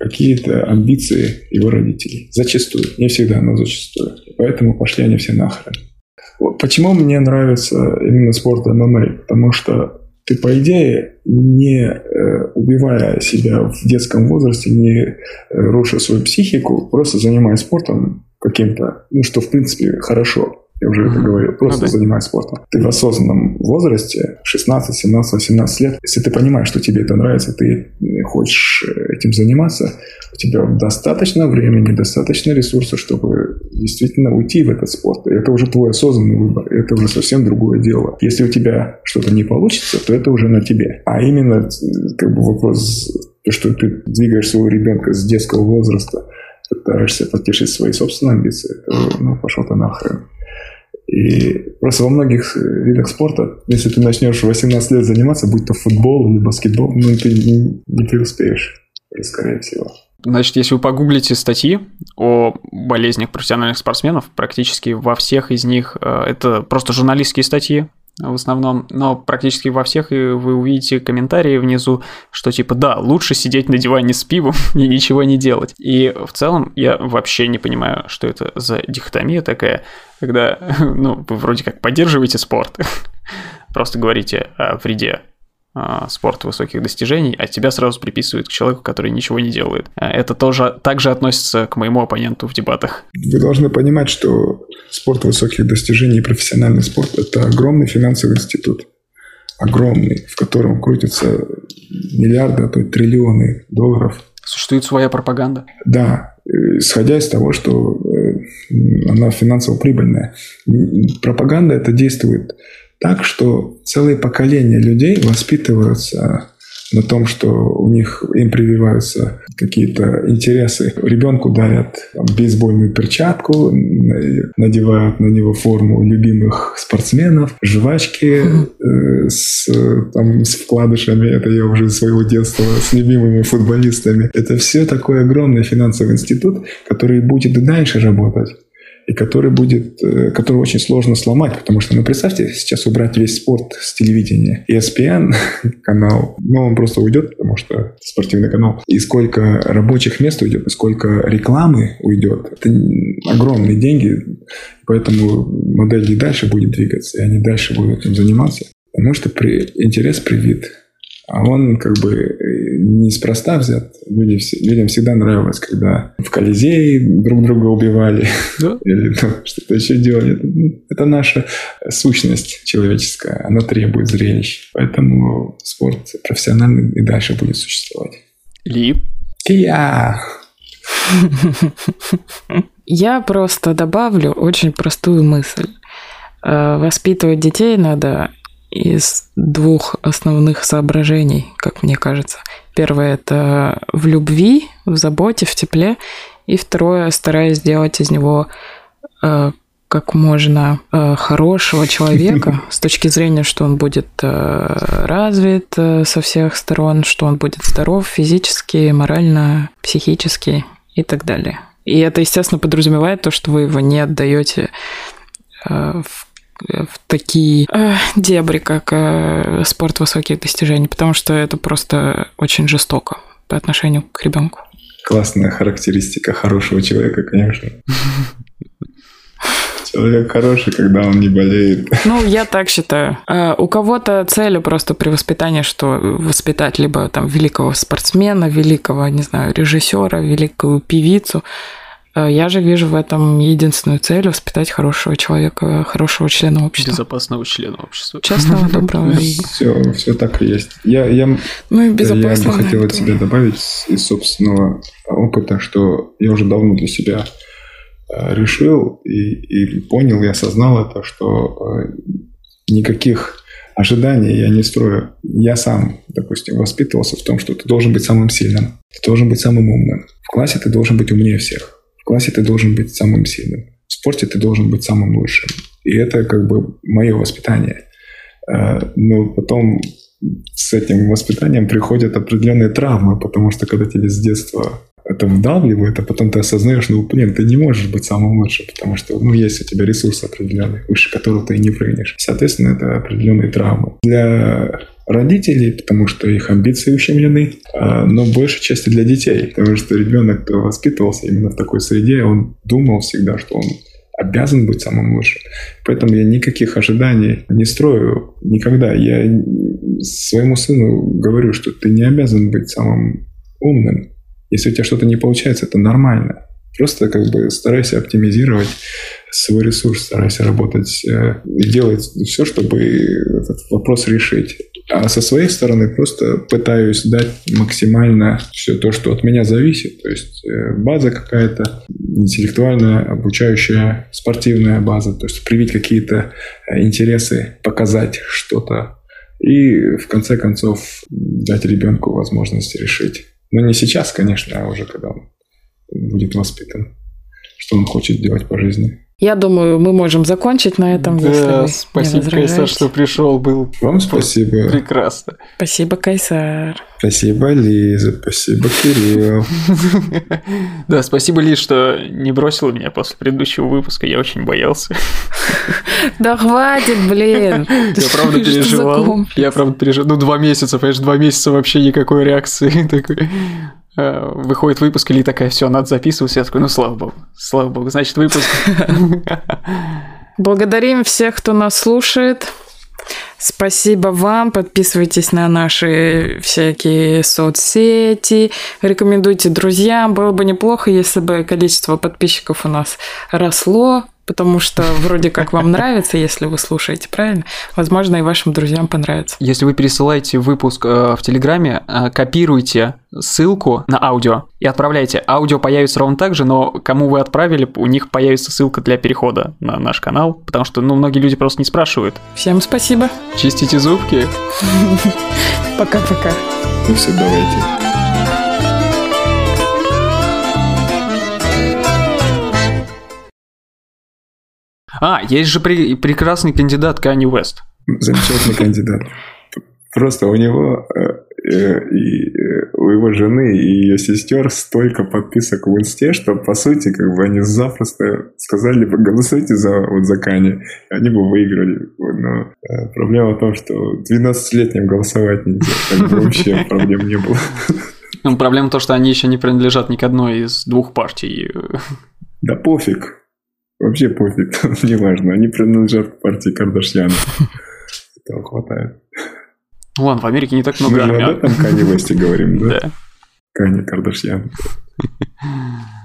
какие-то амбиции его родителей. Зачастую. Не всегда, но зачастую. Поэтому пошли они все нахрен. Почему мне нравится именно спорт ММА? Потому что ты, по идее, не э, убивая себя в детском возрасте, не э, руша свою психику, просто занимаясь спортом каким-то, ну, что, в принципе, хорошо я уже это говорил, просто ну, да. занимаюсь спортом. Ты в осознанном возрасте, 16, 17, 18 лет, если ты понимаешь, что тебе это нравится, ты хочешь э, этим заниматься, у тебя достаточно времени, достаточно ресурсов, чтобы действительно уйти в этот спорт. И это уже твой осознанный выбор, это уже совсем другое дело. Если у тебя что-то не получится, то это уже на тебе. А именно как бы вопрос, то, что ты двигаешь своего ребенка с детского возраста, пытаешься потешить свои собственные амбиции, это, ну, пошел ты нахрен. И просто во многих э, видах спорта, если ты начнешь в 18 лет заниматься, будь то футбол или баскетбол, ну ты не, не преуспеешь, скорее всего. Значит, если вы погуглите статьи о болезнях профессиональных спортсменов, практически во всех из них э, это просто журналистские статьи, в основном, но практически во всех вы увидите комментарии внизу, что типа да, лучше сидеть на диване с пивом и ничего не делать. И в целом я вообще не понимаю, что это за дихотомия такая, когда, ну, вы вроде как поддерживаете спорт, просто говорите о вреде спорт высоких достижений, а тебя сразу приписывают к человеку, который ничего не делает. А, это тоже также относится к моему оппоненту в дебатах. Вы должны понимать, что спорт высоких достижений и профессиональный спорт – это огромный финансовый институт. Огромный, в котором крутятся миллиарды, а то и триллионы долларов. Существует своя пропаганда? Да, исходя из того, что э, она финансово прибыльная. Пропаганда это действует так, что целые поколения людей воспитываются на том, что у них им прививаются какие-то интересы. Ребенку дарят бейсбольную перчатку, надевают на него форму любимых спортсменов, жвачки э, с, там, с вкладышами, это я уже из своего детства, с любимыми футболистами. Это все такой огромный финансовый институт, который будет и дальше работать. И который будет, э, который очень сложно сломать, потому что, ну, представьте, сейчас убрать весь спорт с телевидения. ESPN канал, ну, он просто уйдет, потому что спортивный канал. И сколько рабочих мест уйдет, и сколько рекламы уйдет. Это огромные деньги, поэтому модель и дальше будет двигаться, и они дальше будут этим заниматься. Потому что при, интерес привит. А он как бы э, неспроста взят. Люди, людям всегда нравилось, когда в Колизее друг друга убивали да? или что-то еще делали. Это, ну, это наша сущность человеческая. Она требует зрелищ. Поэтому спорт профессиональный и дальше будет существовать. Ли? Я. Я просто добавлю очень простую мысль. Э, воспитывать детей надо из двух основных соображений, как мне кажется. Первое – это в любви, в заботе, в тепле. И второе – стараясь сделать из него э, как можно э, хорошего человека с точки зрения, что он будет э, развит э, со всех сторон, что он будет здоров физически, морально, психически и так далее. И это, естественно, подразумевает то, что вы его не отдаете э, в в такие э, дебри, как э, спорт высоких достижений, потому что это просто очень жестоко по отношению к ребенку. Классная характеристика хорошего человека, конечно. Человек хороший, когда он не болеет. Ну, я так считаю. А у кого-то целью просто при воспитании, что воспитать либо там великого спортсмена, великого, не знаю, режиссера, великую певицу. Э, я же вижу в этом единственную цель воспитать хорошего человека, хорошего члена общества. Безопасного члена общества. Честного, доброго. Все, все так и есть. Я, я, ну, и я бы хотел от себя добавить из собственного опыта, что я уже давно для себя э, решил и, и понял, и осознал это, что э, никаких ожиданий я не строю. Я сам, допустим, воспитывался в том, что ты должен быть самым сильным, ты должен быть самым умным. В классе ты должен быть умнее всех классе ты должен быть самым сильным. В спорте ты должен быть самым лучшим. И это как бы мое воспитание. Э, но потом с этим воспитанием приходят определенные травмы, потому что когда тебе с детства это вдавливает, а потом ты осознаешь, ну, блин, ты не можешь быть самым лучшим, потому что, ну, есть у тебя ресурсы определенные, выше которых ты не прыгнешь. Соответственно, это определенные травмы. Для родителей, потому что их амбиции ущемлены, а, но большей части для детей, потому что ребенок, кто воспитывался именно в такой среде, он думал всегда, что он обязан быть самым лучшим. Поэтому я никаких ожиданий не строю никогда. Я своему сыну говорю, что ты не обязан быть самым умным. Если у тебя что-то не получается, это нормально. Просто как бы старайся оптимизировать свой ресурс, старайся работать э, делать все, чтобы этот вопрос решить. А со своей стороны просто пытаюсь дать максимально все то, что от меня зависит. То есть э, база какая-то, интеллектуальная, обучающая, спортивная база. То есть привить какие-то э, интересы, показать что-то. И в конце концов дать ребенку возможность решить. Но не сейчас, конечно, а уже когда он будет воспитан, что он хочет делать по жизни. Я думаю, мы можем закончить на этом, да, если вы спасибо, не Кайсар, что пришел, был. Вам спасибо. Прекрасно. Спасибо, Кайсар. Спасибо, Лиза. Спасибо, Кирилл. Да, спасибо, Лиз, что не бросила меня после предыдущего выпуска. Я очень боялся. Да хватит, блин. Я правда переживал. Я правда переживал. Ну, два месяца, понимаешь, два месяца вообще никакой реакции. Такой. Э, выходит выпуск, или такая, все, надо записывать. Я такой, ну, слава богу, слава богу, значит, выпуск. Благодарим всех, кто нас слушает. Спасибо вам. Подписывайтесь на наши всякие соцсети. Рекомендуйте друзьям. Было бы неплохо, если бы количество подписчиков у нас росло потому что вроде как вам нравится, если вы слушаете, правильно? Возможно, и вашим друзьям понравится. Если вы пересылаете выпуск э, в Телеграме, э, копируйте ссылку на аудио и отправляйте. Аудио появится ровно так же, но кому вы отправили, у них появится ссылка для перехода на наш канал, потому что, ну, многие люди просто не спрашивают. Всем спасибо. Чистите зубки. Пока-пока. Ну все, давайте. А, есть же при, прекрасный кандидат Канни Уэст. Замечательный кандидат. Просто у него... Э, э, и э, у его жены и ее сестер столько подписок в инсте, что, по сути, как бы они запросто сказали бы, голосуйте за, вот, за Кани, они бы выиграли. Но проблема в том, что 12-летним голосовать нельзя, как бы вообще проблем не было. Ну, проблема в том, что они еще не принадлежат ни к одной из двух партий. Да пофиг. Вообще пофиг, не важно. Они принадлежат к партии Кардашьяна. Этого хватает. Ну ладно, в Америке не так много Мы же об этом Кани Весте говорим, да? Да. Кани Кардашьян.